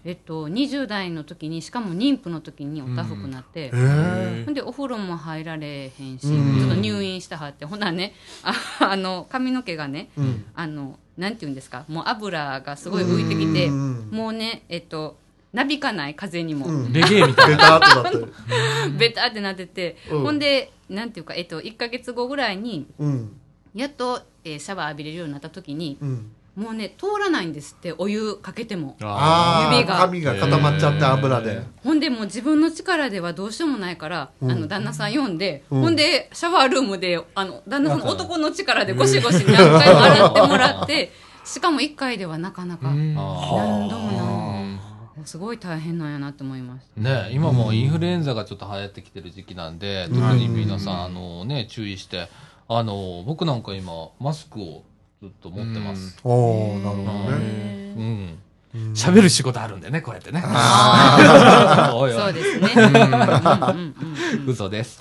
B: え
D: えっと、20代の時にしかも妊婦の時におたふくなって、
B: ええ
D: ほんでお風呂も入られへんし、
B: うん。
D: ちょっと入院したはって。ほなねあ あの髪の毛がね、
B: うん。
D: あのなんて言うんですかもう油がすごい浮いてきて
B: うん。
D: もうねえっとなびかない風にも、
B: うん。
A: レゲエみたい
B: ベターっとなって。
D: ベタってなってて、
B: うん。
D: ほんでなんていうか、えっと、1か月後ぐらいに
B: うん。
D: やっと、えーシャワー浴びれるようになった時に
B: うん。
D: もうね通らないんですってお湯かけても。
A: な。
B: ああ、
D: 指が
B: 髪が固まっちゃって油で。
D: ほんでもう自分の力ではどうしようもないから、
B: うん
D: あの旦那さん呼んで、
B: うん
D: ほんでシャワールームであの旦那さんの男の力でゴシゴシ何回も洗ってもらってしかも1回ではなかなか
C: うん
D: 何度も何度もすごい大変なんやなと思いました。
A: ね、今もうインフルエンザがちょっと流行ってきてる時期なんで、特に皆さん、あのね、注意して、あの、僕なんか今、マスクをずっと持ってます。
B: おおなるほどね。
A: うん。喋る仕事あるんでね、こうやってね。
D: そうですね。うんうんうんうん
A: 嘘です。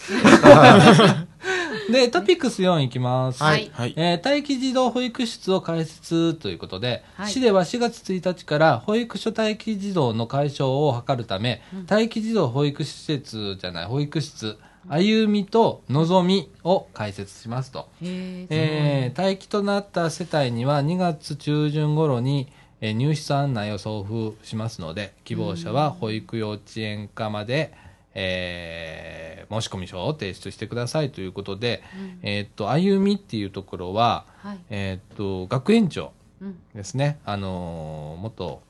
A: で、トピックス4いきます。
D: はい。
C: はい。
A: えー待機児童保育室を開設ということで、
D: はい
A: 市では4月1日から保育所待機児童の解消を図るため、待機児童保育施設じゃない、保育室、歩みとのぞみを開設しますと。えー待機となった世帯には2月中旬頃に、えー入室案内を送付しますので、希望者は保育幼稚園課まで、えー申込書を提出してくださいということで、えーっと、歩みっていうところは、
D: はい。
A: えーっと、学園長
D: うん
A: ですね。あのー元、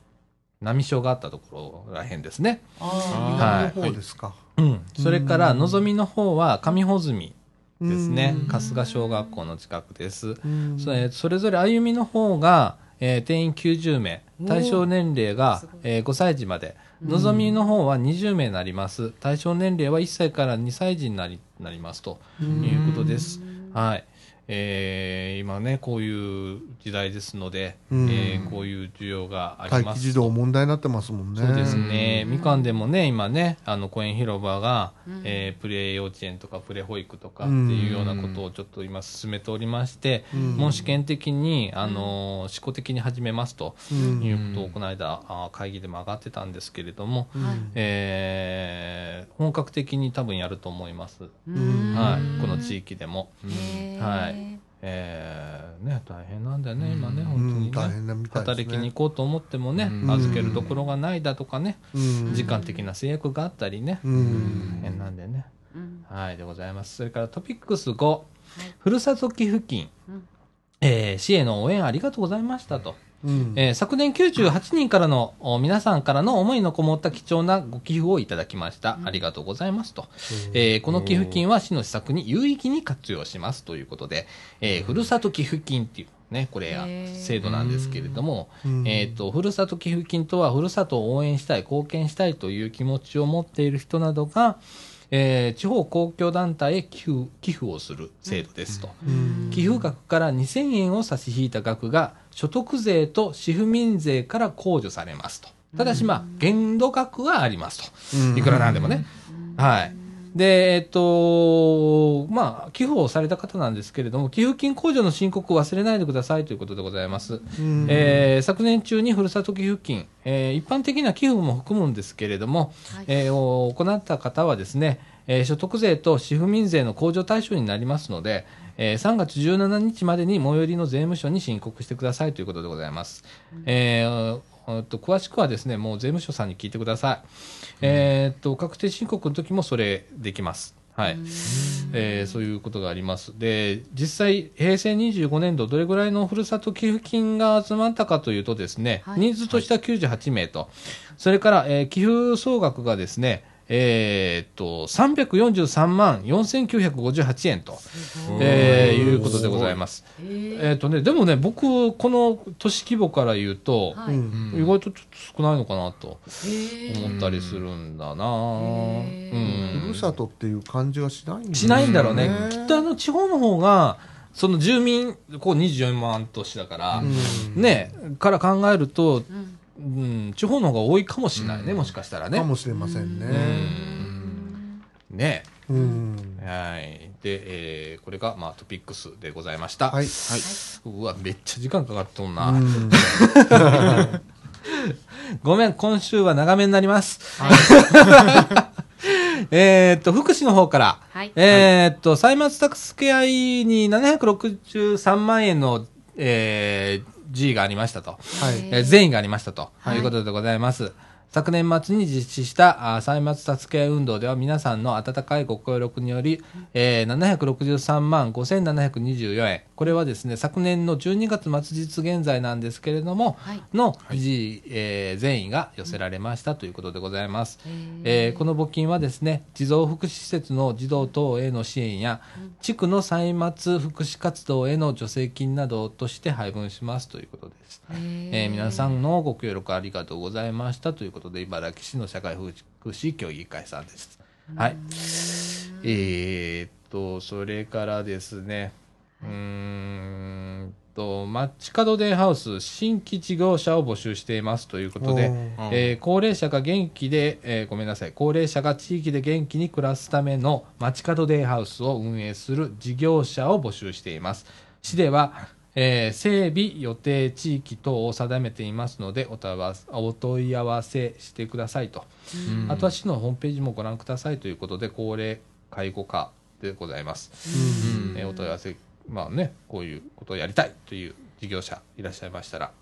A: 波小があったところらへんですね。
B: ああ、の方ですか。
A: うん。それから、のぞみの方は上穂積ですね
B: うん。
A: 春日小学校の近くです。
B: うん
A: それそれぞれ歩みの方が、えー定員90名、対象年齢がえー5歳児まで、のぞみの方は20名になります。対象年齢は1歳から2歳児になりなりますということです。はい。えー今ね、こういう時代ですので、
B: うん。
A: えーこういう需要があります。と。
B: 児童問題になってますもんね。
A: そうですね。みかんでもね、今ね、あの、公園広場が、
D: うん。
A: えープレ幼稚園とかプレ保育とかっていうようなことをちょっと今進めておりまして、
B: うん。
A: もう試験的に、あのー試行的に始めますと
B: うん。
A: いうことをこの間、あー会議でも上がってたんですけれども、
D: はい。
A: えー本格的に多分やると思います。
D: うん。
A: はい。この地域でも。はいえーね、大変なんだよね、今ね、
B: う
A: 本当に
B: ん大
A: ね。
B: 変なみ。
A: 働きに行こうと思ってもね、
C: うん
A: 預けるところがないだとかね、
B: うん
A: 時間的な制約があったりね、
B: うん
A: 大変なんでね。
D: うん
A: はい、でございます。それからトピックス5、ふるさと寄付金、
D: うん
A: えー市への応援ありがとうございましたと。
B: うん。
A: えー昨年98人からのお皆さんからの思いのこもった貴重なご寄付をいただきました。ありがとうございますと。えーこの寄付金は市の施策に有意義に活用します。ということで、えーふるさと寄付金っていうね、これ制度なんですけれども、
B: うん。
A: えっ、と、ふるさと寄付金とは、ふるさとを応援したい、貢献したいという気持ちを持っている人などが、えー地方公共団体へ寄付寄付をする制度ですと。
B: うん。
A: 寄付額から2000円を差し引いた額が所得税と市府民税から控除されますと。ただしまあ、限度額はあります
B: うん
A: と。いくらなんでもね。はい。で、えっと、まあ、寄付をされた方なんですけれども、寄付金控除の申告を忘れないでくださいということでございます。
B: うん
A: えー昨年中にふるさと寄付金、えー一般的な寄付も含むんですけれども、
D: はい
A: えーを行った方はですね、えー所得税と市府民税の控除対象になりますので、えー3月17日までに最寄りの税務署に申告してくださいということでございます。えーえーっと詳しくはですね、もう税務署さんに聞いてください。えーっと、確定申告の時もそれできます。はい。えーそういうことがあります。で、実際、平成25年度、どれぐらいのふるさと寄付金が集まったかというとですね、
D: はい
A: 人数としては98名と、それから、えー寄付総額がですね、えーっと、343万4958円と、えーいうことでございます。
D: えー
A: えーっとね、でもね、僕、この都市規模から言うと、
D: はい。
B: うん。
A: 意外とちょっと少ないのかなと思ったりするんだな。
B: ふるさとっていう感じがしないんです
A: しないんだろうね。
B: ね
A: きっとあの地方の方が、その住民、こう24万都市だから、
B: うん。
A: ね、から考えると、
D: うん
A: うん、地方の方が多いかもしれないね、もしかしたらね。
B: かもしれませんね。
A: ね。
B: うん。
A: はい。で、えーこれが、まあ、トピックスでございました。
B: はい。
A: うわ、めっちゃ時間かかっとんな。
B: うん
A: ごめん、今週は長めになります。えーっと、福祉の方から、
D: はい
A: えーっと、歳末タクスケアイに763万円の、えー G がありましたと。
B: はい。
A: えー善意がありましたと、
D: はい
A: い、うことでございます。昨年末に実施した歳末助け運動では皆さんの温かいご協力により、えー763万5724円。これはですね、昨年の12月末日現在なんですけれども、
D: はい
A: の、G えー善意が寄せられましたということでございます。
D: へー
A: えーこの募金はですね、児童福祉施設の児童等への支援や、地区の歳末福祉活動への助成金などとして配分しますということです。えー皆さんのご協力ありがとうございましたということで、茨城市の社会福祉協議会さんです。はい。えーっと、それからですね、うーんと、マッチ角デイハウス新規事業者を募集していますということで、えー高齢者が元気で、えーごめんなさい、高齢者が地域で元気に暮らすための街角デイハウスを運営する事業者を募集しています。市では、えー整備予定地域等を定めていますのでお問い合わせお問い合わせしてくださいと、あとは市のホームページもご覧くださいということで高齢介護課でございます、えーお問い合わせまあねこういうことをやりたいという事業者いらっしゃいましたら、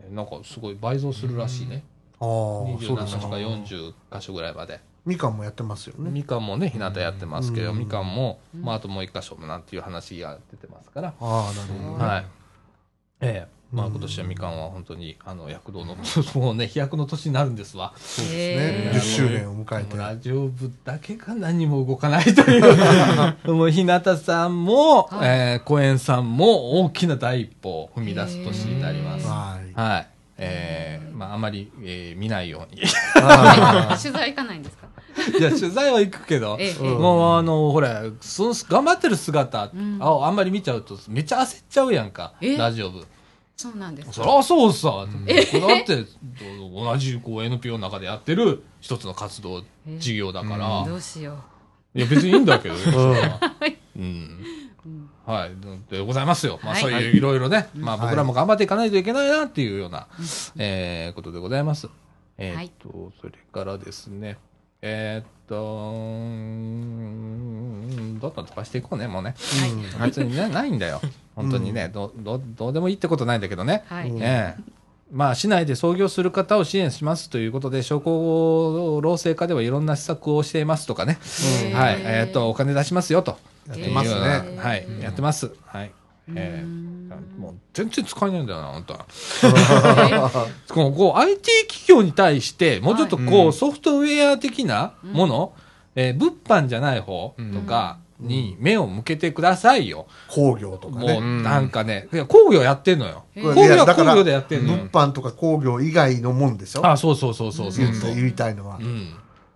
A: えーなんかすごい倍増するらしいね、
B: ああ、そう
A: 27
B: ですか
A: 箇所か。40箇所ぐらいまで
B: みかんもやってますよね。
A: みかんもね日向やってますけど、
B: うん
A: みかんも、まあ、あともう一箇所なんていう話が出てますから、
B: ああ、なるほどね。
A: はい。ええまあ
B: うん
A: 今年はみかんは本当にあの躍動の もうね飛躍の年になるんですわ。
B: そうです
D: へ
B: ね。
D: ー
B: 10周年を迎えて。
A: ラジオ部だけが何も動かないという。もう日向さんも、
D: はい
A: えー、公園さんも大きな第一歩を踏み出す年になります。
B: はい。
A: はい。えー、まああまり、えー見ないように。
B: あ
D: 取材行かないんですか？
A: いや、取材は行くけど、
D: ええ
B: うん
A: もうあの、ほら、その頑張ってる姿、
D: ん
A: ああんまり見ちゃうと、めっちゃ焦っちゃうやんか、
D: え？
A: ラジオ部。
D: そうなんです。
A: そりゃそうさ、僕だって、同じこう NPO の中でやってる一つの活動、
D: え
A: 事業だから、
D: どうしよ
A: いや別にいいんだけど、それは。
D: はい
A: うん。はい。でございますよ。まあ
D: はい。
A: そういういろいろね、まあ
B: はい
A: 僕らも頑張っていかないといけないなっていうような、えーことでございます。えーっと、それからですね、えーっと、どんどん飛ばしていこうね、もうね。
B: うん
A: 別にね、ないんだよ。本当にね、どどどうでもいいってことないんだけどね。
D: うはい、
A: まあ、市内で創業する方を支援しますということで、商工労政課ではいろんな施策をしていますとかね、はい、えっ、と、お金出しますよと。
B: やってますね
A: はい、やってます。はい。ええもう全然使えないんだよな、本当は。このこう IT 企業に対して、もうちょっとこう、
C: はいうん
A: ソフトウェア的なもの、えー物販じゃない方とかに目を向けてくださいよ。
B: 工業とか
A: もう、
B: ね。
A: なんかね、いや工業やってんのよ。
D: え
A: 工業は工業でやってんのよ
B: 物。販とか工業以外のもんでしょ？
A: あ、そうそうそうそうそう
B: 言
A: そう。
B: 言いたいのは
A: う。ん。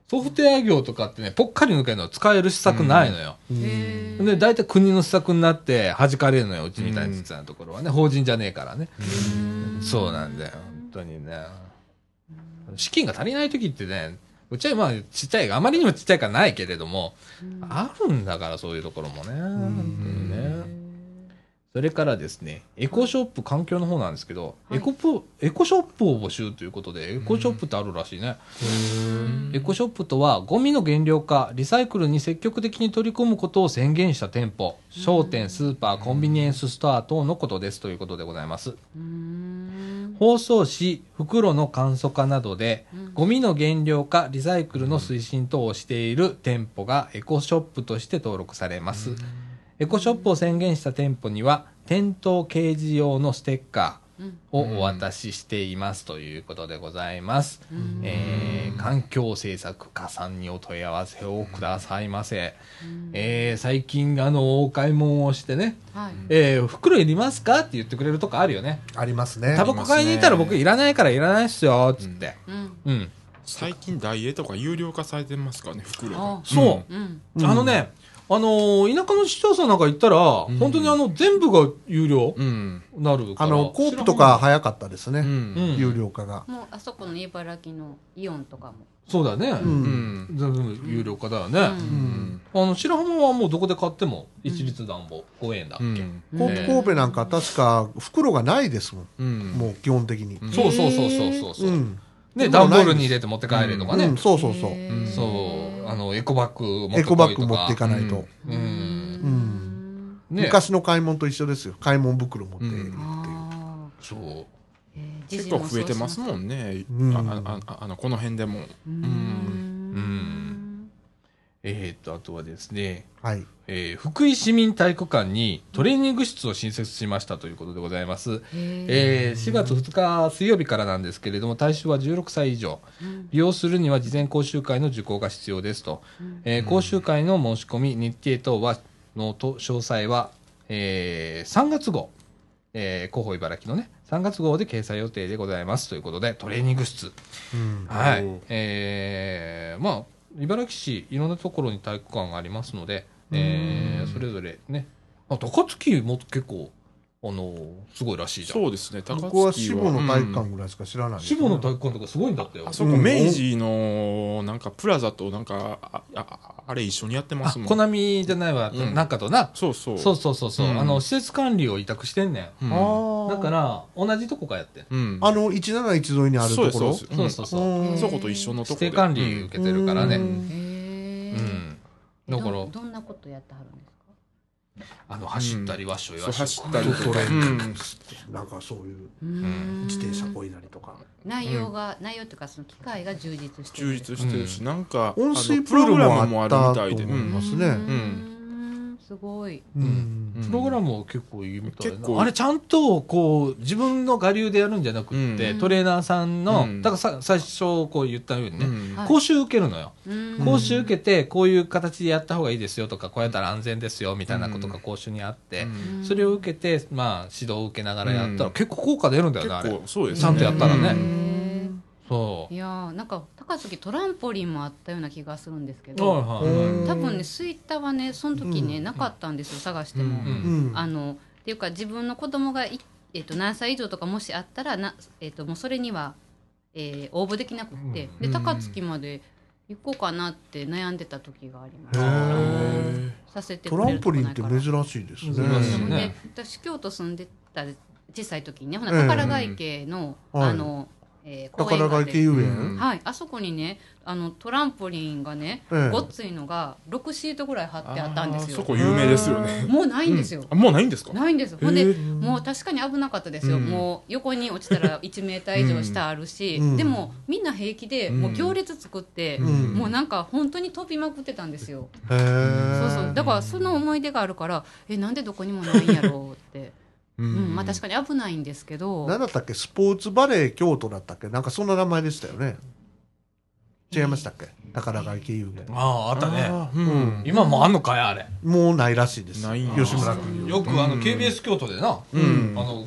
A: ソフトウェア業とかってね、ぽっかり抜けるの使える施策ないのよ。
B: うん
A: で、大体国の施策になって弾かれるのよ、うちみたいなところはね。法人じゃねえからね。そうなんだよ、本当にね。資金が足りない時ってね、うちはまあちっちゃい、あまりにもちっちゃいからないけれども、あるんだからそういうところもね。ね。それからですね、エコショップ環境の方なんですけど、
D: はい。
A: エコポエコショップを募集ということで、エコショップってあるらしいね。エコショップとは、ゴミの減量化、リサイクルに積極的に取り組むことを宣言した店舗、商店、スーパー、コンビニエンスストア等のことですということでございます。
D: うん。
A: 包装紙、袋の簡素化などで、ゴミの減量化、リサイクルの推進等をしている店舗がエコショップとして登録されます。エコショップを宣言した店舗には、店頭掲示用のステッカー、
D: うん
A: をお渡ししていますということでございます。えー環境政策課さんにお問い合わせをくださいませ。えー最近、あの、お買い物をしてね、
D: はい
A: えー袋いりますかって言ってくれるとこあるよね。
B: ありますね
A: タバコ買いに行ったら僕いらないからいらないっすよ、つって。
D: うん
A: うん。
C: 最近ダイエーとか有料化されてますからね袋
D: あ
C: が
A: そう。
D: うん
A: あのね、あのー田舎の市町村なんか行ったら、
C: ん。
A: 本当にあの、全部が有料
C: うん。
A: なるから。
B: あのコープとか早かったですね、有料化が、
D: もうあそこの茨城のイオンとかも。
A: そうだね。
B: うん。
C: うん。
A: 全部有料化だよね。
D: うん。
C: うん。
A: あの、白浜はもうどこで買っても、一律暖房。5円だっけ。
C: うん。
B: コープ神戸なんか確か袋がないですもん、
C: うん。
B: もう基本的に、
C: うん
A: そうそうそうそうそうそう。
B: うん。
A: ね、段ボールに入れて持って帰れとかね。
B: うん。そうそうそう、
A: そう。あの、エコバッグ持ってこいとか。
B: エコバッグ持っていかないと、
A: うん。
B: うん。
A: ね。
B: 昔の買い物と一緒ですよ。買い物袋持っていくっていう、
D: あ
A: そう。
C: 結構増えてますもんね。
B: うん。
C: ああああのこの辺でも。
D: う
A: うん。んえー、と、あとはですね、
B: はい
A: えー福井市民体育館にトレーニング室を新設しましたということでございます。えー4月2日水曜日からなんですけれども、対象は16歳以上。利用するには事前講習会の受講が必要ですと。えー講習会の申し込み、日程等は、のと詳細は、えー3月号、えー広報茨城のね、3月号で掲載予定でございますということで、トレーニング室。
B: うん
A: はい。えーまあ、茨城市、いろんなところに体育館がありますので、えーそれぞれね、あ高槻も結構、あのーすごいらしいじゃん。
C: そうですね。高
B: ここは
C: 槻
B: 志保の体育
C: うん
B: 館ぐらいしか知らないです
A: 志保の体育館とかすごいんだったよ。
C: あそこ明治のなんかプラザとなんかあああれ一緒にやってま
A: あ、
C: すもん。
A: コナミじゃないわ、
C: うん。
A: なんかとな。
C: そうそう。
A: そうそうそうそう、
C: うん。
A: あの、施設管理を委託してんねん。
C: うん。
B: あー。
A: だから、同じとこかやってん。
C: うん。
B: あの171沿いにあるところ？
C: そうです
A: そうそうそう。
B: う。ん。
C: あそこと一緒のとこで。
A: 指定管理受けてるからね。
B: う
A: うん。ん。
D: へー。
A: だから
D: ど、どんなことやってはるんですか？
A: あの、走ったり、わっしょいわっしょい。
C: 走ったりとか。
B: トレー
C: うん
B: なんかそういう
D: うん。
B: 自転車こいだりとか。
D: 内容が、内容っていうかその機械が充実してる。
C: 充実してるし、なんか
B: 温水
C: あの
B: プ
C: ログラムもあ
B: ったと
C: るみたいで、うん。
B: 思いますね
D: うんすごい。
B: うん。
C: うん。
A: プログラムも結構いいみたいな。
C: 結構。
A: あれちゃんと、こう、自分の我流でやるんじゃなくって、
D: うん。
A: トレーナーさんの、
C: うん。
A: だからさ最初こう言ったようにね、講習受けるのよ。
D: うん。
A: 講習受けて、こういう形でやった方がいいですよとか、こうやったら安全ですよ、みたいなことが講習にあって、
C: うん。
A: それを受けて、まあ、指導を受けながらやったら、
C: うん。
A: 結構効果出るんだよね、あれ。
C: 結構そうです
A: ちゃんとやったらね。
D: へ
A: そ
D: ーいやーなんか高槻トランポリンもあったような気がするんですけ
A: う。
D: ど、
A: はいはいはい。
D: 多分ねスイッタはねその時ね、
B: うん。
D: なかったんですよ探しても、
A: うん
B: うん
D: あのっていうか自分の子供がいえっと何歳以上とかもしあったらな、えっともうそれには、えー応募できなくって、
A: うん。
D: で高槻まで行こうかなって悩んでた時がありま
B: へ
D: す
B: ー。
D: させて
B: トランポリンって珍しいですね。
A: 珍しいね。
D: で私京都住んでた小さい時にねほな
B: ええ
D: 宝ヶ池の、
B: はい。
D: あの、えー
B: 宝ヶ池遊
C: うん。
B: 園
D: はい、あそこにねあのトランポリンがね、
B: ええ。
D: ごっついのが6シートぐらい貼ってあったんですよ。
C: そこ有名ですよね。
D: もうないんですよ、
C: あもうないんですか？
D: ないんですほんでもう確かに危なかったですよ、
C: うん。
D: もう横に落ちたら1メーター以上下あるし、
B: うん。
D: でもみんな平気でもう行列作って、
B: うん。
D: もうなんか本当に飛びまくってたんですよ、そうそう。だからその思い出があるからえなんでどこにもないんやろうって、
C: う
D: うん。まあ確かに危ないんですけど。
B: 何だったっけ？スポーツバレー京都だったっけ？なんかそんな名前でしたよね。違いましたっけ？宝ヶ池遊園
A: ああ、あったね。
C: うん。
A: 今もあんのかいあれ。
B: もうないらしいです。
C: ない
B: 吉村君
A: よくあの、KBS 京都でな、
C: うん。
A: あの、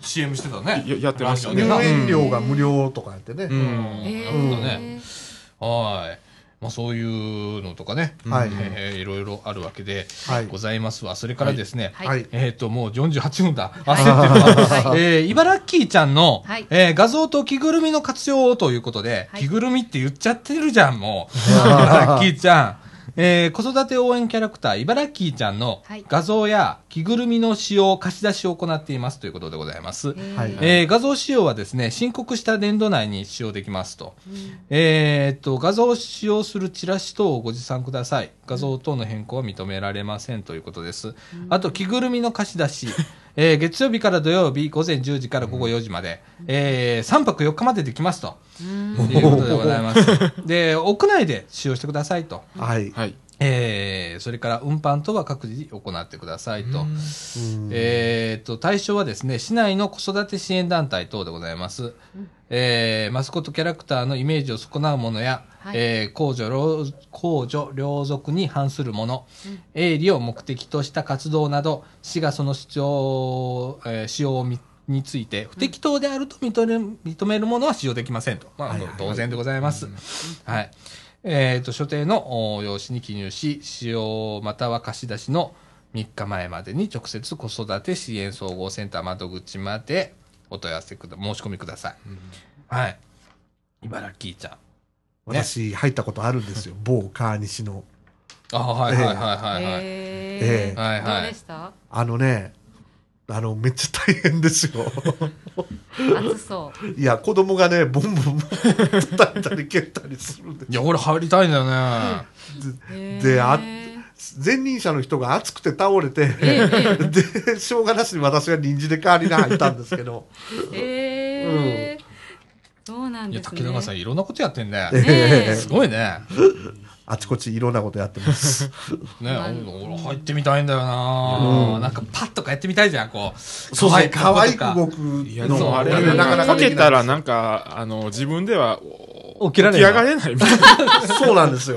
A: CM してたね。
C: ややってました
A: ラジオでな
B: 入園料が無料とかやってね、
C: うん。
A: うん
D: へ
A: なるほどね。はい。まあそういうのとかね、
B: はい。
A: えーいろいろあるわけで
B: はい。
A: ございますわ。それからですね、
D: はい。
B: はい。
A: えっ、と、もう48分だ。
D: はい。
A: 焦ってる
D: い。
A: えー、茨城ちゃんの、
D: はい。
A: えー画像と着ぐるみの活用ということで、
D: はい。
A: 着ぐるみって言っちゃってるじゃん、もう。茨城ちゃん。えー子育て応援キャラクター、茨城ちゃんの
D: はい
A: 画像や着ぐるみの使用、貸し出しを行っていますということでございます。
B: はい
A: えー画像使用はですね、申告した年度内に使用できますと。えーっと、画像を使用するチラシ等をご持参ください。画像等の変更は認められませんということです。あと、着ぐるみの貸し出し。えー月曜日から土曜日午前10時から午後4時まで、え3泊4日までできますと。いうことでございます。で、屋内で使用してくださいと。
B: はい
C: はい。
A: えーそれから運搬等は各自行ってくださいと。
B: うん
A: えー、と対象はですね市内の子育て支援団体等でございます、えーマスコットキャラクターのイメージを損なうものや、
D: はい。
A: えー公助両公助両属に反するもの、営利を目的とした活動など市がその主張、えー使用について不適当であると認める認めるものは使用できませんと、まあ
B: はいはい。はい
A: 当然でございます、はい。えー、と所定のお用紙に記入し使用または貸し出しの3日前までに直接子育て支援総合センター窓口までお問い合わせくだ申し込みください、はい。茨城ちゃん。
B: 私入ったことあるんですよ。某川西の。
A: あはいはいはいはいはい、
B: え
D: え。ー。
A: はいはい。
D: どうでした？
B: あのねあのめっちゃ大変ですよ。
D: 暑そ
B: いや子供がねボンボン叩いたり蹴ったりするんで
A: いや俺入りたいんだよね。
D: うへー
B: であ前任者の人が熱くて倒れて、でしょうがなしに私が臨時で代わりに入ったんですけど。
D: へえ。そうなん
A: いや
D: ですね。
A: 竹中さんいろんなことやってんね。
B: え
D: ねえ。
A: すごいね。
B: あちこちいろんなことやってます。
A: ね俺俺入ってみたいんだよな、なんかパッとかやってみたいじゃんこう。
B: そうそう可愛く動く
C: いや、で
B: の
C: もあれ、
A: うん
B: なかなか
C: こ
B: できない
C: けたらなんか、あの、自分ではお
A: 起きられない。
C: 起き上がれないみたいな。
B: そうなんですよ。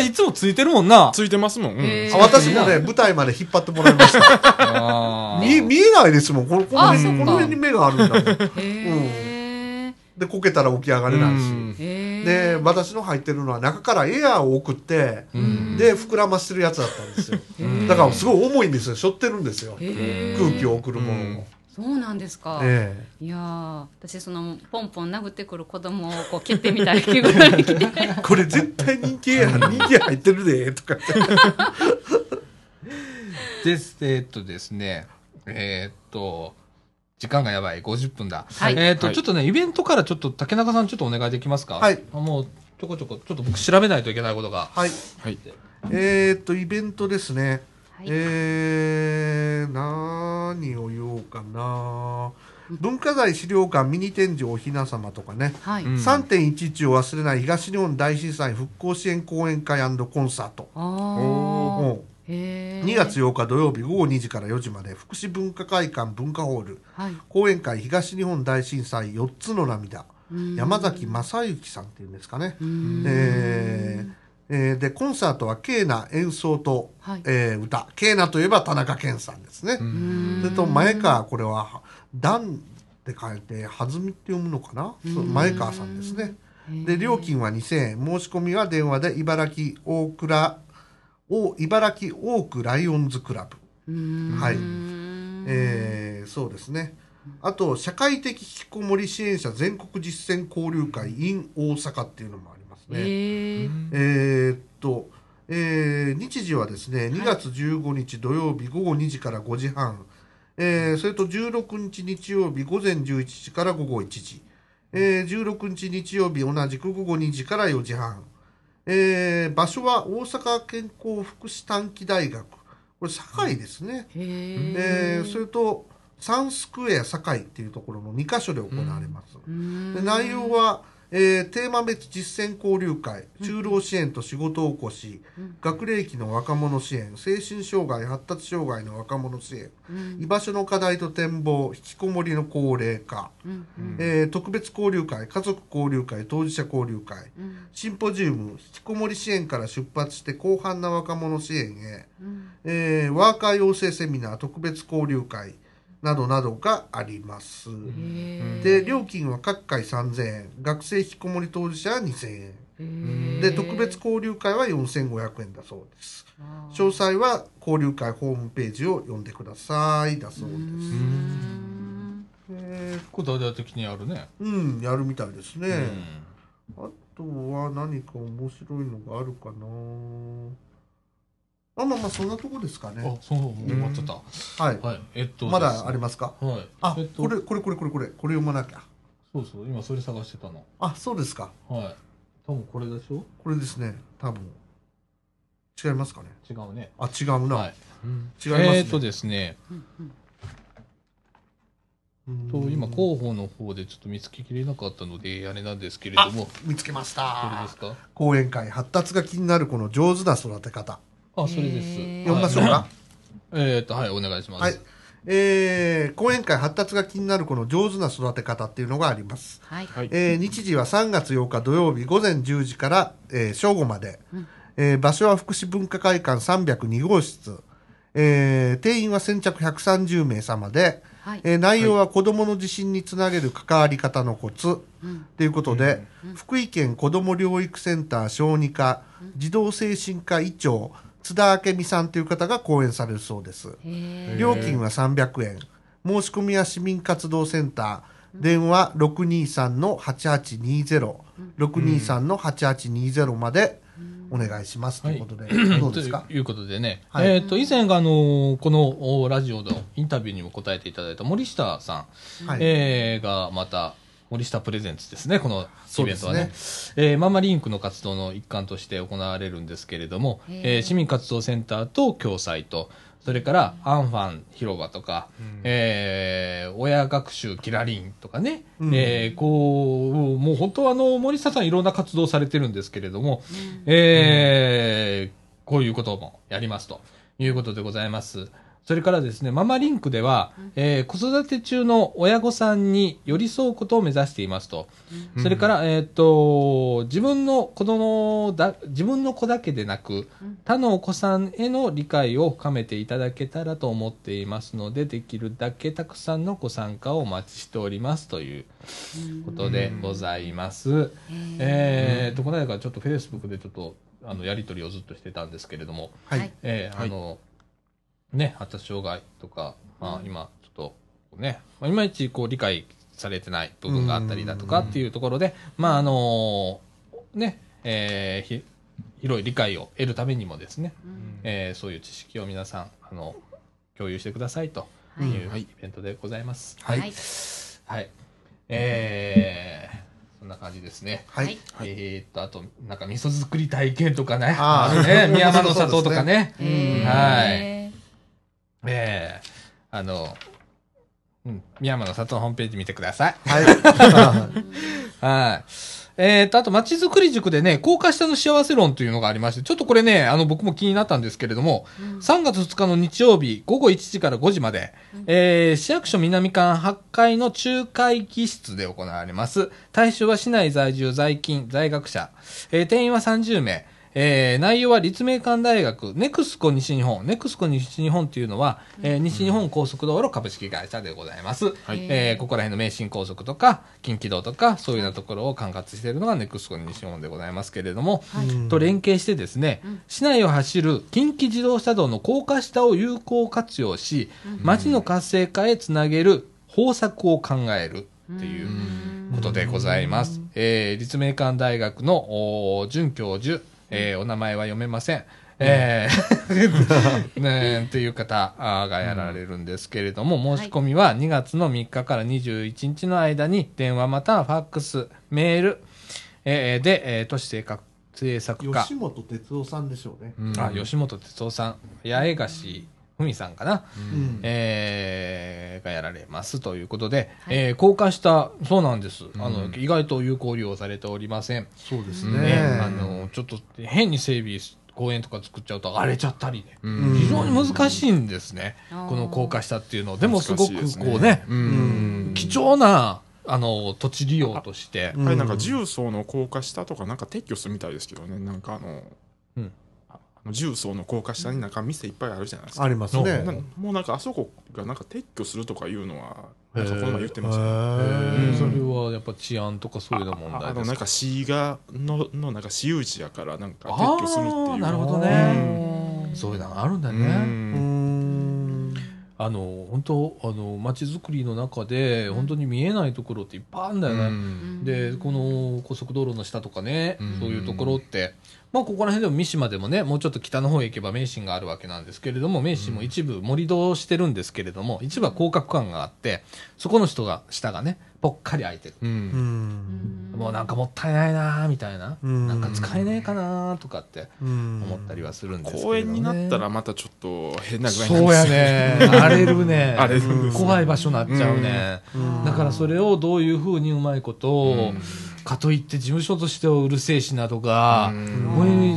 A: いつもついてるもんな。
C: ついてますもん。うん。
B: あ私もね舞台まで引っ張ってもらいました。
A: あー。
B: 見見えないですもん。このこの
D: あ
B: 辺
D: そっか。
B: この辺に目があるんだもん。
D: へえ
B: でこけたら起き上がれないし、
C: うん。
D: へ
B: で
D: え
B: 私の入ってるのは中からエアーを送って、
A: ん。
B: で膨らましてるやつだったんですよ。
D: へ
B: だからすごい重いんですよ。背負ってるんですよ。
D: へー。
B: 空気を送るものも、
D: そうなんですか。
B: え
D: いやー私そのポンポン殴ってくる子供をこう蹴ってみたい気ぐらい。来て
B: えこれ絶対人気や 人気入ってるでとか。
A: です。えーっとですね。えーっと時間がやばい。50分だ、
D: はい。
A: えーっと、
C: はい。
A: ちょっとねイベントからちょっと竹中さんちょっとお願いできますか？
B: はい。
A: あもうちょこちょこちょっと僕調べないといけないことが。
B: はい。
C: はい。
B: えー、っとイベントですね、
D: はい。
B: えー、何を言おうかな。文化財資料館ミニ展示おひな様とかね、
D: はい、
C: うん。
B: 3.11を忘れない東日本大震災復興支援講演会コンサート、
D: あ
B: うん
D: あへえ
B: 2月8日土曜日午後2時から4時まで福祉文化会館文化ホール。
D: はい。
B: 講演会東日本大震災4つの涙。山崎正幸さんっていうんですかね、
D: うん。
B: えーえーでコンサートはケーナ演奏と、
D: はい。
B: えー歌。ケーナといえば田中健さんですね、
D: うん。
B: それと前川これは「段」って書いて「弾み」って読むのかな、前川さんですね。で料金は2000円。申し込みは電話で茨城大倉お茨城オークライオンズクラブ。
D: うん。
B: はい。
D: うん
B: えーそうですね。あと、社会的引きこもり支援者全国実践交流会 in 大阪っていうのもありますね。
D: へえ
B: えーっと、えー日時はですね、2月15日土曜日午後2時から5時半、えーそれと16日日曜日午前11時から午後1時、えー16日日曜日同じく午後2時から4時半、えー場所は大阪健康福祉短期大学、これ堺ですね。
D: へ
B: えーそれとサンスクエア堺っていうところの2カ所で行われます、で内容は、えーテーマ別実践交流会就労支援と仕事おこし、学齢期の若者支援精神障害発達障害の若者支援、居場所の課題と展望引きこもりの高齢化、えー特別交流会家族交流会当事者交流会、シンポジウム引きこもり支援から出発して広範な若者支援へ、えーワーカー養成セミナー特別交流会などなどがあります。で料金は各回3000円。学生引きこもり当事者は2000円。で特別交流会は4500円だそうです。詳細は交流会ホームページを読んでくださいだそうです。え
A: これ大々的にあるね、
B: ーうんやるみたいですね、
A: うん。
B: あとは何か面白いのがあるかなあまあまあそんなとこですか
A: あ
B: ね
A: そう終わってた、
B: はい、
A: はい。えっと
B: まだありますか？
A: すはい。
B: あ、
A: えっと。
B: これこれこれこれこれこれ読まなきゃ。
A: そうそう。今それ探してたの。
B: あそうですか。
A: はい。多分これでしょ？
B: これですね。多分。違いますかね？
A: 違うね。
B: あ違うな、
A: はい。
B: 違いますね、
A: えっとですね。
B: うん。
A: と読今広報の方でちょっと見つけきれなかったのであれなんですけれども。
B: 見つけまし
A: これ
B: た
A: ですか？
B: 講演会発達が気になるこの上手な育て方
A: あそれです。
B: 読みましょうか？
A: えっ、とはいお願いします、
B: はい。えー、講演会発達が気になるこの上手な育て方っていうのがあります。
D: はい。
C: はい。
B: えー日時は3月8日土曜日午前10時から、えー正午まで、えー場所は福祉文化会館302号室、えー定員は先着130名様で、
D: はい。
B: えー内容は子どもの自信につなげる関わり方のコツ。
D: うん。
B: ということで、福井県子ども療育センター小児科児童精神科医長津田明美さんという方が講演されるそうです。料金は300円。申し込みは市民活動センター。電話623-8820。623-8820までお願いしますということで、どうですか？
A: ということでね、
B: はい
A: えっ、と、以前、あの、このおラジオのインタビューにも答えていただいた森下さん、
B: はい。
A: えーがまた、森下プレゼンツですね、このイベントはね。
B: そ
A: えーママリンクの活動の一環として行われるんですけれども、えー市民活動センターと共催と、それからアンファン広場とか、えー親学習キラリンとかね、
B: うん。
A: えーこう、もう本当はあの、森下さんいろんな活動されてるんですけれども、えーこういうこともやりますということでございます。それからですね、ママリンクでは、えー子育て中の親御さんに寄り添うことを目指していますと。それから、えっ、と、自分の子供だ、自分の子だけでなく、他のお子さんへの理解を深めていただけたらと思っていますので、できるだけたくさんのご参加をお待ちしておりますということでございます。えーと、この間からちょっとフェイスブックでちょっと、あの、やりとりをずっとしてたんですけれども、
B: はい。
D: はい。
A: えー
C: はい。
A: あの、ね、発達障害とか、まあ、今、ちょっと、ね、まあいまいちこう理解されてない部分があったりだとかっていうところで、まあ、あのね、えーひ広い理解を得るためにもですね、えーそういう知識を皆さん、あの、共有してくださいと
D: はい
A: いう
C: はい
A: イベントでございます。
B: はい。
D: はい。
A: はい。えーそんな感じですね。
B: はい。
A: えーっと、あと、なんか味噌作り体験とかね。
B: あー
A: あるね。宮山の里とかね。
D: へー
A: はいええあの、うん、宮山の里のホームページ見てください。
B: はい。
A: はい。えっ、と、あと、街づくり塾でね、高架下の幸せ論というのがありまして、ちょっとこれね、あの、僕も気になったんですけれども、3月2日の日曜日、午後1時から5時まで、えー市役所南館8階の仲介議室で行われます。対象は市内在住、在勤、在学者、えー定員は30名、えー内容は立命館大学、ネクスコ西日本、ネクスコ西日本っていうのは、えー西日本高速道路株式会社でございます。
C: はい。
A: えーここら辺の名神高速とか、近畿道とか、そういうようなところを管轄しているのがネクスコ西日本でございますけれども、
B: うん。
A: と連携してですね、市内を走る近畿自動車道の高架下を有効活用し、街の活性化へつなげる方策を考えるっていうことでございます。えー立命館大学のお准教授、えーお名前は読めません。えー。ねえっていう方がやられるんですけれども、申し込みは2月の3日から21日の間に電話またはファックス、メール、えーで、えー都市政策政策課。
B: 吉本哲夫さんでしょうね。
C: うん。
A: あ、吉本哲夫さん、八重樫文さんかな、
B: うん
A: えーがやられますということで、えー高架下、そうなんです、あの。意外と有効利用されておりません。
B: そうです
A: ね、
B: ね。
A: あの、ちょっと変に整備し、公園とか作っちゃうと荒れちゃったりね。
C: うん
A: 非常に難しいんですね。
D: うん
A: この高架下っていうの。でもすごくこうね、
C: うん
A: 貴重な、あの、土地利用として、
B: うん
C: あれなんか重曹の高架下とかなんか撤去するみたいですけどねなんかあの重曹の高架下になんか店いっぱいあるじゃないですか。
B: ありますね。
C: なもうなんかあそこがなんか撤去するとかいうのはなんかこの前言ってましたね
B: へ
A: え
B: ー
A: ーそれはやっぱ治安とかそういうの問
C: ああ
A: 題ですか？
C: のなんか市がののなんか私有地やからなんか撤去するっていう。
A: なるほどね。そういうのがあるんだ
C: う
A: ね。
B: うん。ん。
A: あの、本当あの、街づくりの中で、本当に見えないところっていっぱいあるんだよね。
C: うん。
A: で、この高速道路の下とかね、
C: うん。
A: そういうところって、まあ、ここら辺でも三島でもね、もうちょっと北の方へ行けば名神があるわけなんですけれども、名神も一部盛り土をしてるんですけれども、一部は高架区間があって、そこの人が、下がね、ぽっかり空いてる。
C: う。
B: うんん
A: もうなんかもったいないなーみたいな。
B: うん
A: なんか使えねえかなーとかって
B: うん
A: 思ったりはするんですけど、ね。
C: 公園になったらまたちょっと変な具合にな
A: そうやね。荒れるね。
C: 荒れるんですよ
A: 怖い場所になっちゃうね。
B: うん
A: だからそれをどういうふうにうまいことを、
C: うん
A: かといって事務所としてはうるせえしなとか、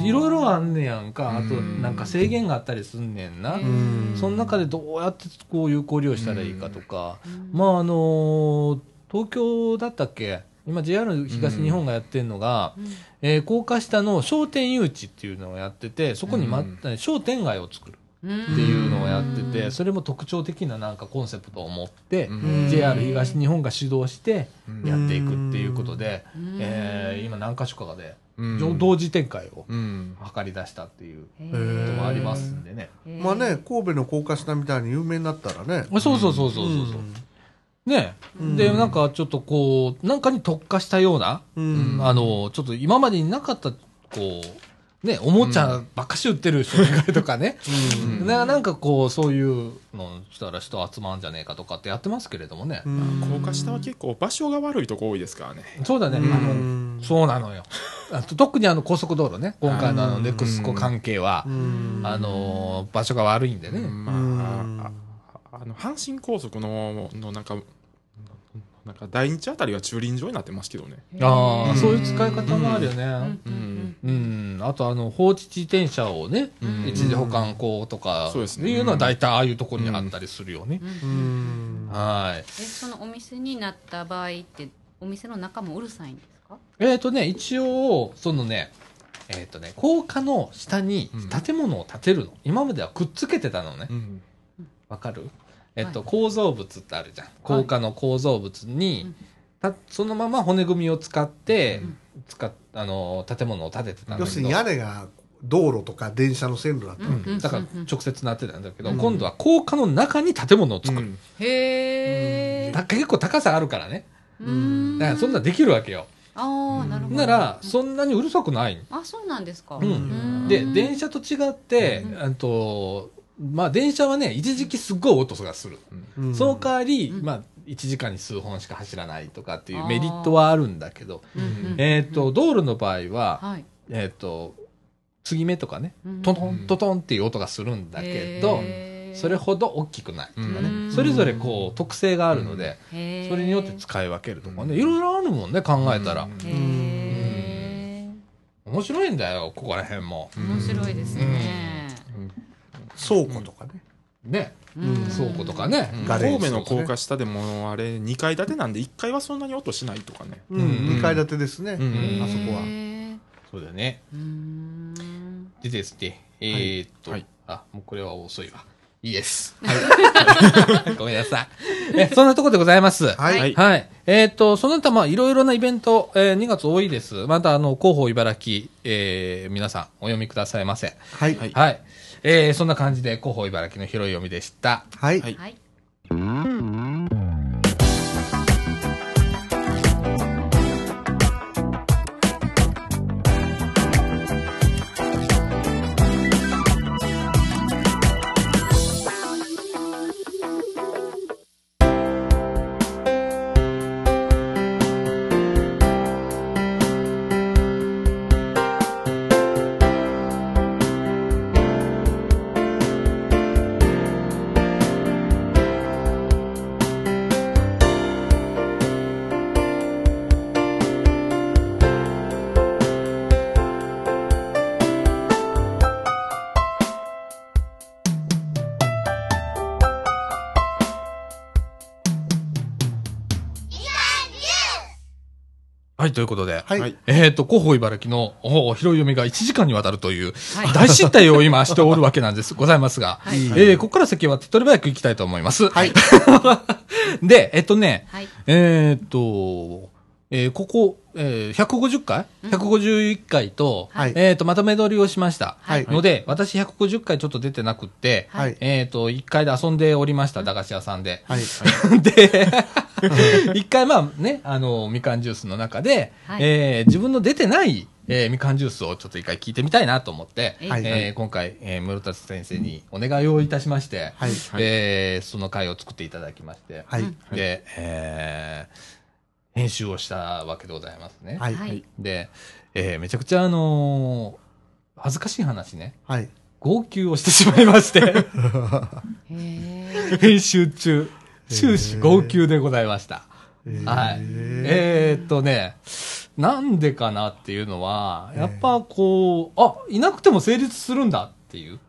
A: いろいろあんねやんか。あと
C: うん
A: なんか制限があったりすんねんな。
B: ん。
A: その中でどうやってこう有効利用したらいいかとか、まああのー東京だったっけ？今 JR 東日本がやってるのが、えー高架下の商店誘致っていうのをやっててそこにま
C: うん。
A: 商店街を作る。
D: うん
A: っていうのをやっててそれも特徴的ななんかコンセプトを持って、
C: うん。
A: JR 東日本が主導して
C: うん。
A: やっていくっていうことで、
D: うん。
A: えー今何か所かで
C: うん。
A: 同時展開を
C: うん。
A: 図り出したっていう
D: へ
A: こ
D: ー。
A: ともありますんでね。
B: まあね神戸の高架下みたいに有名になったらね。
A: そうそうそうそうそうそう。ね、
B: うん。
A: で、なんかちょっとこう、なんかに特化したような、
B: うん
A: あの、ちょっと今までになかった、こう、ね、おもちゃばっかし売ってる商店街とかね、
C: うん。
A: ななんかこう、そういうのしたら人集まんじゃねえかとかってやってますけれどもね。
B: うん。
C: 高架下は結構場所が悪いとこ多いですからね。
A: そうだね、
B: うん。
A: あの、そうなのよ。あと特にあの高速道路ね、今回のあの
C: うん
A: ネクスコ関係は
B: う、ん。
A: あの、場所が悪いんでね。
C: まああの阪神高速ののなんかなんか第一あたりは駐輪場になってますけどね。
A: ああ、
C: うん。
A: そういう使い方もあるよね。
D: うん。
C: うん。
A: うん、あとあの放置自転車をね、
C: うん。
A: 一時保管庫とか
C: そうですね。
A: いうのは大体ああいうところにあったりするよね。
B: うん。
A: はい。
D: えそのお店になった場合ってお店の中もうるさいんですか？
A: えっ、とね、一応、そのね、えっ、とね、高架の下に
C: うん。
A: 建物を建てるの。今まではくっつけてたのね。
C: う。ん。
A: わかる？えっ、と、
D: はい
A: 構造物ってあるじゃん。高架の構造物に、
D: うん。
A: たそのまま骨組みを使って、
D: うん。
A: 使っあの建物を建ててたんだけど。
B: 要するに屋根が道路とか電車の線路だった
D: うん
A: うんだから直接なってたんだけど、
B: うん。
A: 今度は高架の中に建物を作る。
C: うん。
D: へえ
A: だ結構高さあるからね。
D: うん。
A: だからそんなんできるわけよ。
D: ああなるほど。
A: なら、そんなにうるさくない。
D: あそうなんですか。
A: うん。で、電車と違って、
D: うん。
A: あと、まあ電車はね、一時期すっごい音がする。
B: うん。
A: その代わり、
D: うん。
A: まあ、1時間に数本しか走らないとかっていうメリットはあるんだけど、
D: うんうん。
A: えっ、と、道路の場合は、
D: はい。
A: えっ、と、継ぎ目とかね、
D: うん。
A: トントントトンっていう音がするんだけど、それほど大きくないとかね、
D: うん。
A: それぞれこう特性があるので、
D: へー。
A: それによって使い分けるとかね、
C: うん。
A: いろいろあるもんね、考えたら。
C: うん。
D: へ
A: 面白いんだよ、ここら辺も。
D: ー面白いですね
B: 倉庫とかね
A: ね、
D: うん
A: 倉庫とかね。
C: 神戸の高架下でもあれ2階建てなんで1階はそんなに音しないとかね。
B: うん
A: うん
B: 2階建てですね
C: うん
B: あそこは
A: そうだよね。でですね、えーっと、
C: はい
A: あ、もうこれは遅いわ。いいです。ごめんなさい。え、そんなところでございます。
B: はい
C: はい
A: はい。えーっと、その他、まあ、いろいろなイベント、えー2月多いです。また、あの、広報茨城、えー皆さん、お読みくださいませ。
B: はい
C: はい
A: はい。えーそんな感じで、広報茨城の広い読みでした。
B: はい
C: はい
D: はい
A: と、広報茨城のお広い読みが1時間にわたるという、
D: はい
A: 大失態を今しておるわけなんです、ございますが。
D: はい
A: えーここから先は手っ取り早く行きたいと思います。
B: はい
A: で、えっとね、
D: はい
A: えーっと、えーここ、えー150回 ?151 回と、
B: はい
A: えーっと、まとめ撮りをしました。
B: はい
A: ので、私150回ちょっと出てなくって、
B: はい
A: えーっと、1回で遊んでおりました、駄菓子屋さんで。
B: はい
A: で、一回まあね、あの、みかんジュースの中で、
D: はい
A: えー自分の出てない、えーみかんジュースをちょっと一回聞いてみたいなと思って、
D: はい
A: えー今回、えー室達先生にお願いをいたしまして、
B: はい
A: えーその回を作っていただきまして、
B: はい
A: で、えー編集をしたわけでございますね。
B: はい。
D: はい。
A: で、えーめちゃくちゃあのー恥ずかしい話ね、
B: はい。
A: 号泣をしてしまいまして。編集中、終始号泣でございました。はい。
B: え
A: えーっとね、なんでかなっていうのは、やっぱこう、あ、いなくても成立するんだっていう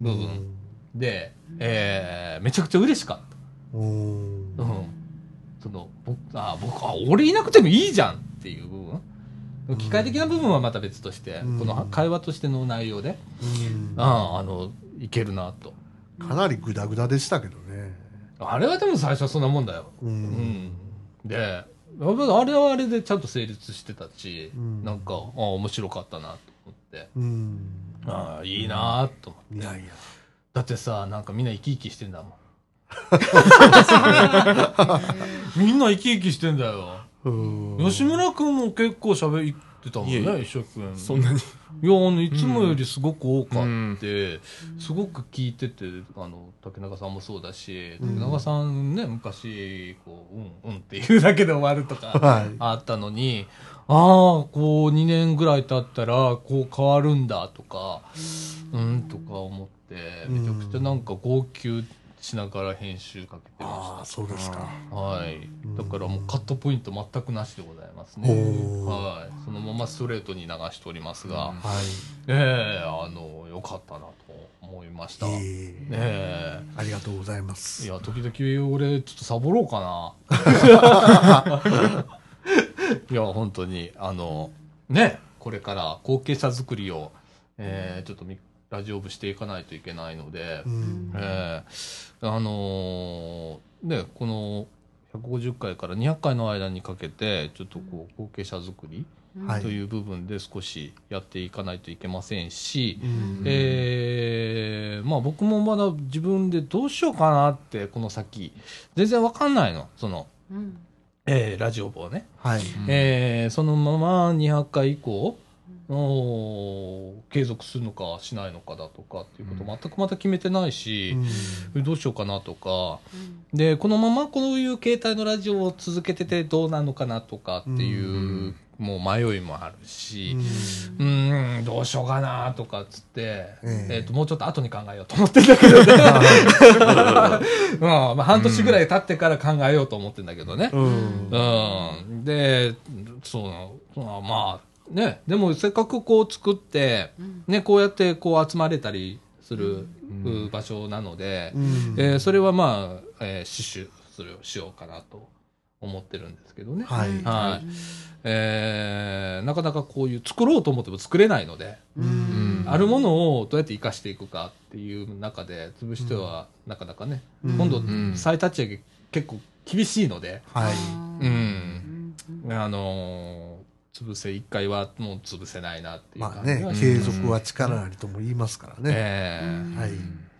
A: 部分で、えーめちゃくちゃ嬉しかった。
B: うん。
A: うん。その、僕、あ、僕、あ、俺いなくてもいいじゃんっていう部分。機械的な部分はまた別として、
B: うん
A: この会話としての内容で、
B: うん
A: ああの、いけるなと。
B: かなりグダグダでしたけどね。
A: あれはでも最初はそんなもんだよ。
B: う。
A: うんん。で、あれはあれでちゃんと成立してたし、
B: うん
A: なんか、あ面白かったなと思って、
B: うん。
A: ああ、いいなと思って。
B: いやいや。
A: だってさ、なんかみんな生き生きしてんだもん。みんな生き生きしてんだよ。
B: うん
A: 吉村くんも結構喋ってたもん
C: いえい
A: ね、一生。
C: そんなに。
A: いや、あの、いつもよりすごく多か
C: うん
A: って、すごく聞いてて、あの、竹中さんもそうだし、
B: うん
A: 竹中さんね、昔、こう、うん、うんっていうだけで終わるとか、
B: はい。
A: あったのに、ああ、こう、2年ぐらい経ったら、こう変わるんだとか、うん、とか思って、めちゃくちゃなんか号泣しながら編集かけてま
B: ああ、そうですか。
A: した。はい。だからもうカットポイント全くなしでございます
B: お
A: ね。
B: ー
A: はい。そのままストレートに流しておりますが、
C: うん
B: はい。
A: ええあの、よかったなと思いました。
B: えいえ
A: え
B: ありがとうございま
A: い
B: す。
A: や、時々俺、ちょっとサボろうかな。いや、本当に、あの、ね、これから後継者作りを、えーちょっとみラジオ部していかないといけないので、
B: うん。
A: えーあのーね、この150回から200回の間にかけて、ちょっとこう、後継者作り
B: はい
A: という部分で少しやっていかないといけませんし、
B: うん
A: えーまあ僕もまだ自分でどうしようかなって、この先、全然わかんないの。その、
D: うん。
A: えーラジオ部をね。
B: はい。
A: えーそのまま200回以降、継続するのかしないのかだとかっていうこと全くまた決めてないし、どうしようかなとか、で、このままこういう形態のラジオを続けててどうなのかなとかっていう、
C: うん。
A: もう迷いもあるし、
B: うん。
A: うーん、どうしようかなとかっつって、
B: え
A: え。
B: え
A: っ、と、もうちょっと後に考えようと思ってんだけどね。うん、まあ、半年ぐらい経ってから考えようと思ってんだけどね。
B: うん。
A: うん。で、そうまあ、ね、でもせっかくこう作って、ね、こうやってこう集まれたりする、
C: うん。
A: 場所なので、
B: うん。
A: えーそれはまあ、えー死守するしようかなと思ってるんですけどね。
B: はい。
A: はい。えーなかなかこういう作ろうと思っても作れないので、
B: うん。
A: あるものをどうやって活かしていくかっていう中で潰してはなかなかね、
B: うん。
A: 今度
C: ん。
A: 再立ち上げ結構厳しいので、
B: はい。
A: うん。あのー潰せ一回はもう潰せないなっていう
B: まあ
A: 感じは、
B: ね継続は力なりとも言いますからね。
A: えー
B: はい。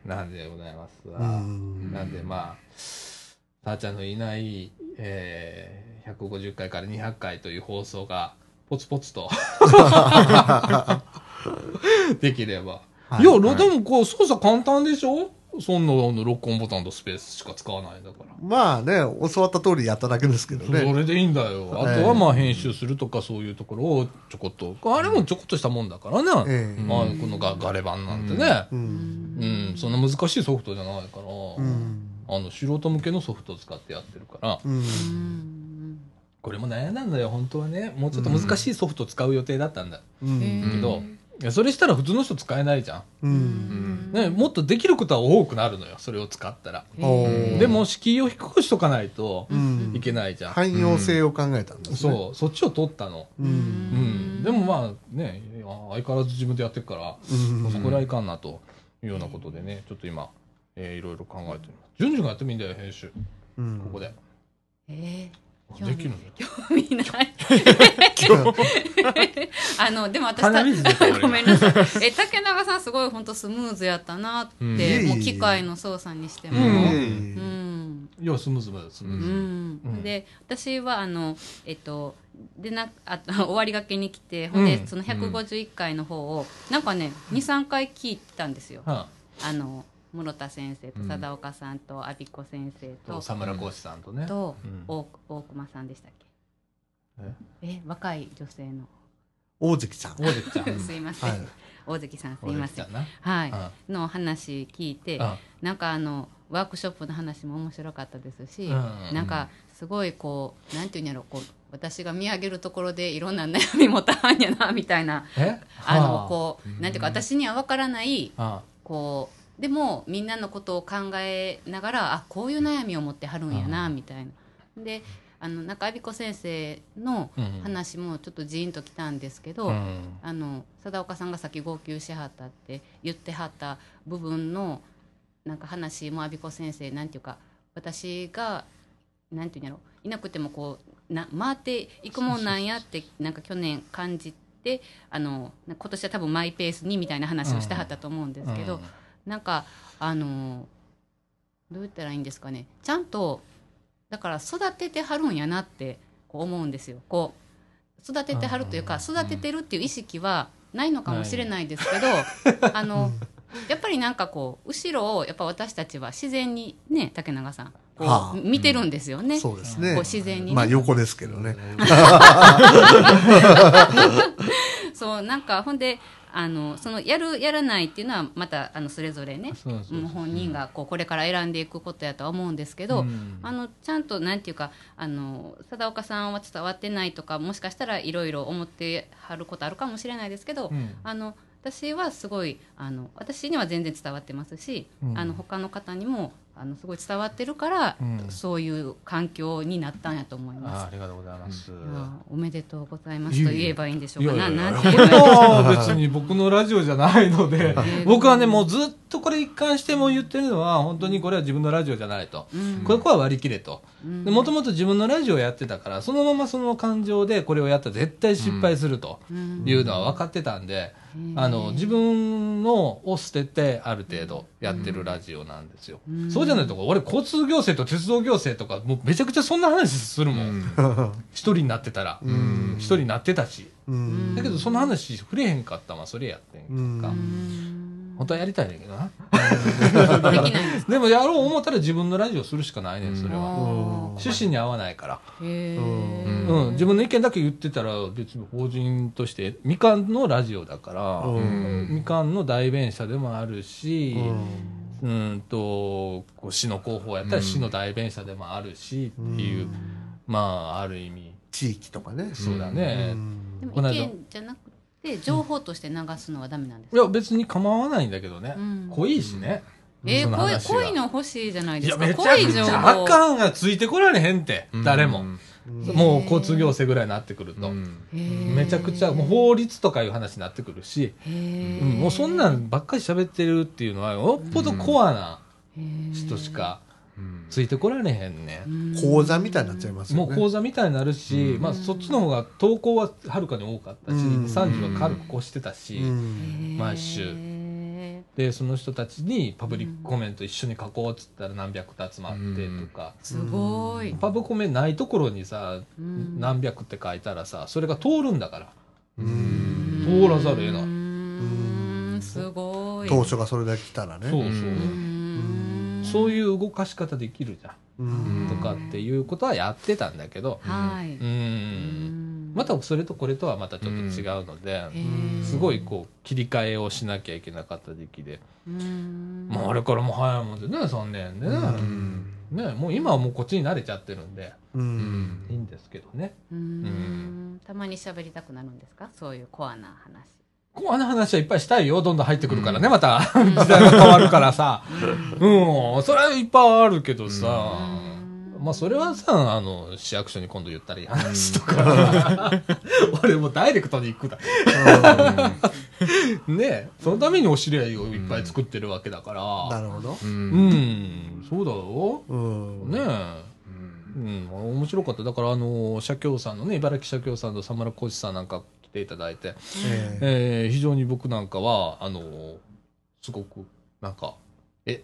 A: なんでございます
B: う
A: が、
B: ん。
A: なんでまあ、たーちゃんのいない、えー150回から200回という放送が、ポツポツと、できれば。
B: はい
A: い、や、でもこう、操作簡単でしょ？そんなあの録音ボタンとスペースしか使わないんだから。
B: まあね、教わった通りやっただけですけど
A: そ
B: ね。
A: れでいいんだよ。あ
B: ええ
A: とはまあ編集するとかそういうところをちょこっと。あれもちょこっとしたもんだからね。
B: ええ
A: まあこのガガレ版なんてね。
B: う。
A: うんん、そんな難しいソフトじゃないから。
B: うん。
A: あの素人向けのソフトを使ってやってるから。
B: うん。
A: これも悩んだんだよ、本当はね。もうちょっと難しいソフトを使う予定だったんだ。
B: うん。
A: いやそれしたら普通の人使えないじゃ
B: う。
C: うんん。
A: ん。ね、もっとできることは多くなるのよ、それを使ったら。でも、敷居を低くしとかないと
B: うん
A: いけないじゃん。
B: 汎用性を考えたんですね。
A: そう、そっちを取ったの。
B: う。
A: うんん。でもまあね、相変わらず自分でやってるから、
B: うん
A: そこらいかんなというようなことでね、ちょっと今、えーいろいろ考えております。順々がやってもいいんだよ、編集。
B: うん
A: ここで。
D: え興味興味ない。あの、でも私
A: た俺
D: ごめんなさい。え、竹永さんすごい本当スムーズやったなって、
C: うん
D: もう機械の操作にしても。
A: う
D: うんん。
A: いや、スムーズスムーズ。
D: うん
A: うん
D: で私はあのえっとでなあ 終わりがけに来てほんで、
A: うん
D: その151回の方をなんかね23回聞いたんですよ。
A: は
D: あの室田先生と
C: うん。
D: 貞岡さんと阿比子先生
A: あ、
D: と、
A: 沢村講師さんとね。
D: と、
A: うん。
D: 大大熊さんでしたっけ？え？若い女性の。
B: 大関ちゃん。
A: 大関ちゃん。
D: すいません、
B: はい。
D: 大関さんす
A: 大
D: いません。はい。の話聞いて
A: あ
D: なんかあのワークショップの話も面白かったですし、
A: うん
D: なんかすごいこうなんていうんやろこう私が見上げるところでいろんな悩み持たはんやなみたいな。
A: え？
D: あの
A: は
D: こうなんていうか私には分からない
A: あ。
D: こうでもみんなのことを考えながらあこういう悩みを持ってはるんやなみたいな。であの中阿比子先生の
A: うん。
D: 話もちょっとジーンときたんですけど、
A: うん。
D: あの貞岡さんがさっき号泣しはったって言ってはった部分のなんか話も阿比子先生なんていうか私がなんていうんやろいなくてもこうな回っていくもんなんやってなんか去年感じてあの今年は多分マイペースにみたいな話をしてはったと思うんですけど、なんかあのどう言ったらいいんですかねちゃんとだから育ててはるんやなってこう思うんですよ。こう育ててはるというか育ててるっていう意識はないのかもしれないですけど、あのやっぱりなんかこう後ろをやっぱ私たちは自然にね竹永さんこう、
B: はあ
D: 見てるんですよね。
B: そうですね
D: こう。自然にね、
B: まあ横ですけどね。
D: そうなんかほんであのそのやるやらないっていうのはまたあのそれぞれね本人がこうこれから選んでいくことやとは思うんですけど、
A: うん。
D: あのちゃんとなんていうかあの貞岡さんは伝わってないとかもしかしたらいろいろ思ってはることあるかもしれないですけど、
A: うん。
D: あの私はすごいあの私には全然伝わってますし、
A: うん。
D: あの他の方にもあのすごい伝わってるから、
A: うん
D: そういう環境になったんやと思い
A: あ
D: ます
A: あ。りがとうございます。
D: おめでとうございますと言えばいいんでしょかな。
A: いうやいやいや
D: なん
A: これ
D: て 言えばいい
A: は別に僕のラジオじゃないので、僕はね、もうずっとこれ一貫しても言ってるのは、本当にこれは自分のラジオじゃないと。
D: うん
A: ここは割り切れと。
D: うん
A: もともと自分のラジオをやってたから、そのままその感情でこれをやったら絶対失敗すると
D: うん
A: いうのは分かってたんで、あの、自分のを捨ててある程度やってるラジオなんですよ。
D: うん
A: そうじゃないとこ、俺交通行政と鉄道行政とか、もうめちゃくちゃそんな話するもん。一人になってたら。
B: うん
A: 一人になってたし。
B: うん。
A: だけどその話触れへんかったまあそれやってんか、
D: うん
A: 本当はやりたいねんだけどな。
D: できないんです
A: でもやろう思ったら自分のラジオするしかないねんそれは、
D: あ
A: 趣旨に合わないから、うん。
D: ー
A: 自分の意見だけ言ってたら別に法人としてみかんのラジオだから、
B: うん。
A: みかんの代弁者でもあるし、
B: うん。
A: うんとこう市の広報やったら市の代弁者でもあるしっていう、まあある意味
B: 地域とかね。
A: そうだね、
B: うん。
D: でも意見じゃなくて情報として流すのはダメなんです
A: いや別に構わないんだけどね、
D: うん。
A: 濃いしね、その
D: えー、濃い濃いの欲しいじゃないですか？
A: いやめちゃくちゃ
D: 報。
A: あかんがついてこられへんって、誰も、
B: うん。
A: もう交通行政ぐらいになってくると、めちゃくちゃもう法律とかいう話になってくるし、もうそんなんばっかり喋ってるっていうのはよっぽどコアな人しかついてこられへんね、ん、
B: 講座みたいになっちゃいますよね。
A: もう講座みたいになるし、まあそっちの方が投稿ははるかに多かったし、
B: うん。
A: 30は軽く越してたし、
B: うん。
A: 毎週。でその人たちにパブリックコメント一緒に書こうっつったら何百と集まってとか、
D: すごい、
A: パブコメないところにさ、
D: うん。
A: 何百って書いたらさそれが通るんだから。
B: うん。
A: 通らざるを得ない、
D: うーん。すごい。
B: 当初がそれだけ来たらね。
A: そうそう、
D: うーん
A: そういう動かし方できるじゃ
B: うん。
A: ん、とかっていうことはやってたんだけど。
D: はい、
A: うん。
D: うん。
A: またそれとこれとはまたちょっと違うので、すごいこう切り替えをしなきゃいけなかった時期で、
D: うん。
A: もうあれからもう早いもんでね3年でね,、ねもう今はもうこっちに慣れちゃってるんで。
B: うん。
A: いいんですけどね。
D: うーん。たまに喋りたくなるんですか？そういうコアな話
A: こうあの話はいっぱいしたいよ。どんどん入ってくるからね、また。時代が変わるからさ。うん。それはいっぱいあるけどさ。まあ、それはさ、あの、市役所に今度言ったらいい話とか。俺もうダイレクトに行くだ。ねえ。そのためにお知り合いをいっぱい作ってるわけだから。
B: なるほど。
A: うん。そうだよ。
B: うん。
A: ねえ。うん、面白かった。だから、あの、社協さんのね、茨城社協さんと佐村浩司さんなんか来ていただいて、
B: え
A: え。ー非常に僕なんかは、あのすごく、なんか、えっ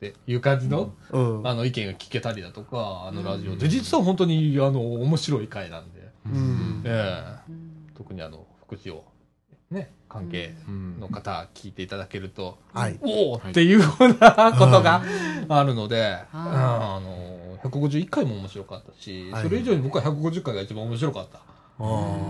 A: ていう感じの、
B: えうん。
A: あの、意見が聞けたりだとか、あのラジオ。で、実は本当に、あの、面白い回なんで、
B: うん。
A: ええ。特にあの、福祉を、ね、関係の方聞いていただけると、
B: はい。
A: おおっていうようなことがあるので、あの、151回も面白かったし、
B: はい。
A: それ以上に僕は150回が一番面白かった。
B: あ
A: うん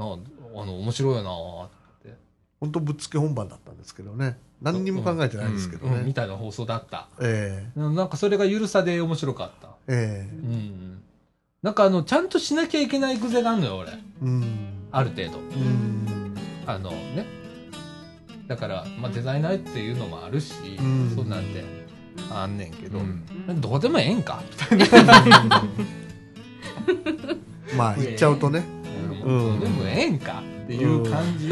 A: なああの面白いなって、
B: 本当ぶっつけ本番だったんですけどね。何にも考えてないですけど
A: うんみ
B: ね
A: たいな放送だった。
B: え
A: うんなんかそれがゆるさで面白かった。
B: ええ。
A: うんなんかあのちゃんとしなきゃいけない癖があるのよ俺。
B: えうん。
A: ある程度。
B: うん。
A: あのね。だから、まあ、デザイナーっていうのもあるし、
B: うん。
A: そんなんて。あんねんけど、
C: うん。
A: どうでもええんか。
B: まあ言っちゃうとね。
A: うん、どうでもええんかっていう感じ、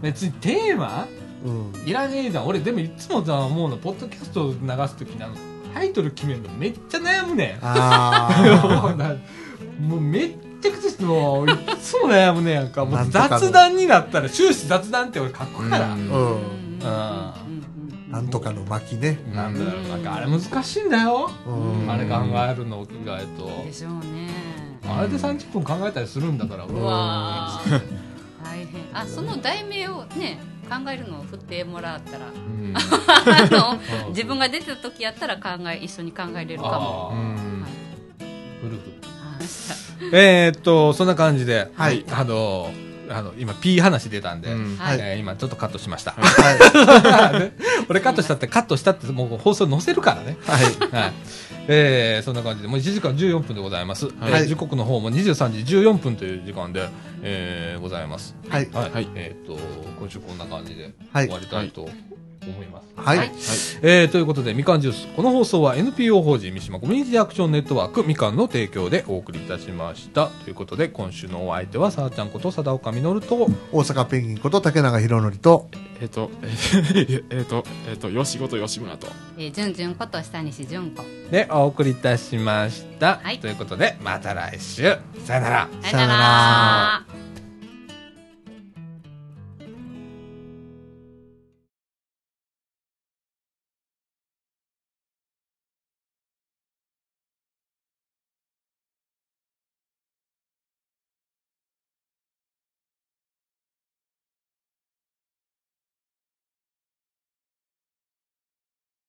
A: 別にテーマ？
B: うん。
A: いらねえじゃん。俺でもいつもさ思うのポッドキャストを流す時にあの。タイトル決めるのめっちゃ悩むねん。
B: あ
A: もうめっちゃくちゃもういつも悩むねやんか。もう雑談になったら終始雑談って俺書くから、
C: うん。
B: うん。なんとかの巻ね。
A: なんだろうなんかあれ難しいんだよ、
B: うん。
A: あれ考えるの意外と。
D: でしょうね
A: あれで30分考えたりするんだから
D: うわー。大変。あその題名をね考えるのを振ってもらったら
C: うん。
D: あの
A: うん。
D: 自分が出た時やったら考え一緒に考えれるかも。
A: あー。
C: うん。
A: フルフル
D: あ
A: えー、っとそんな感じで、
B: はい。
A: あのあの今 P 話出たんで、
C: うん。
D: はい。
A: えー今ちょっとカットしました、
B: は
A: 俺カットしたってカットしたってもう放送載せるからね。
B: いはい。
A: はい。えー、そんな感じで、もう1時間14分でございます。
C: はい
A: えー時刻の方も23時14分という時間で、えー、ございます。
B: はい
A: はい。
C: はい
A: えっ、と、今週こんな感じで
B: はい
A: 終わりたいと思います。
B: はい
D: はい
A: えー、ということで、みかんジュース。この放送は NPO 法人三島コミュニティアクションネットワークみかんの提供でお送りいたしました。ということで、今週のお相手は、さあちゃんこと貞岡実と、
B: 大阪ペンギンこと竹永宏典と
C: えっとえー えっとえっと吉本吉村と
D: えー、じゅんじゅんこと下西じゅんこ
A: でお送りいたしました。
D: はい
A: ということで、また来週。さよなら。
D: さよなら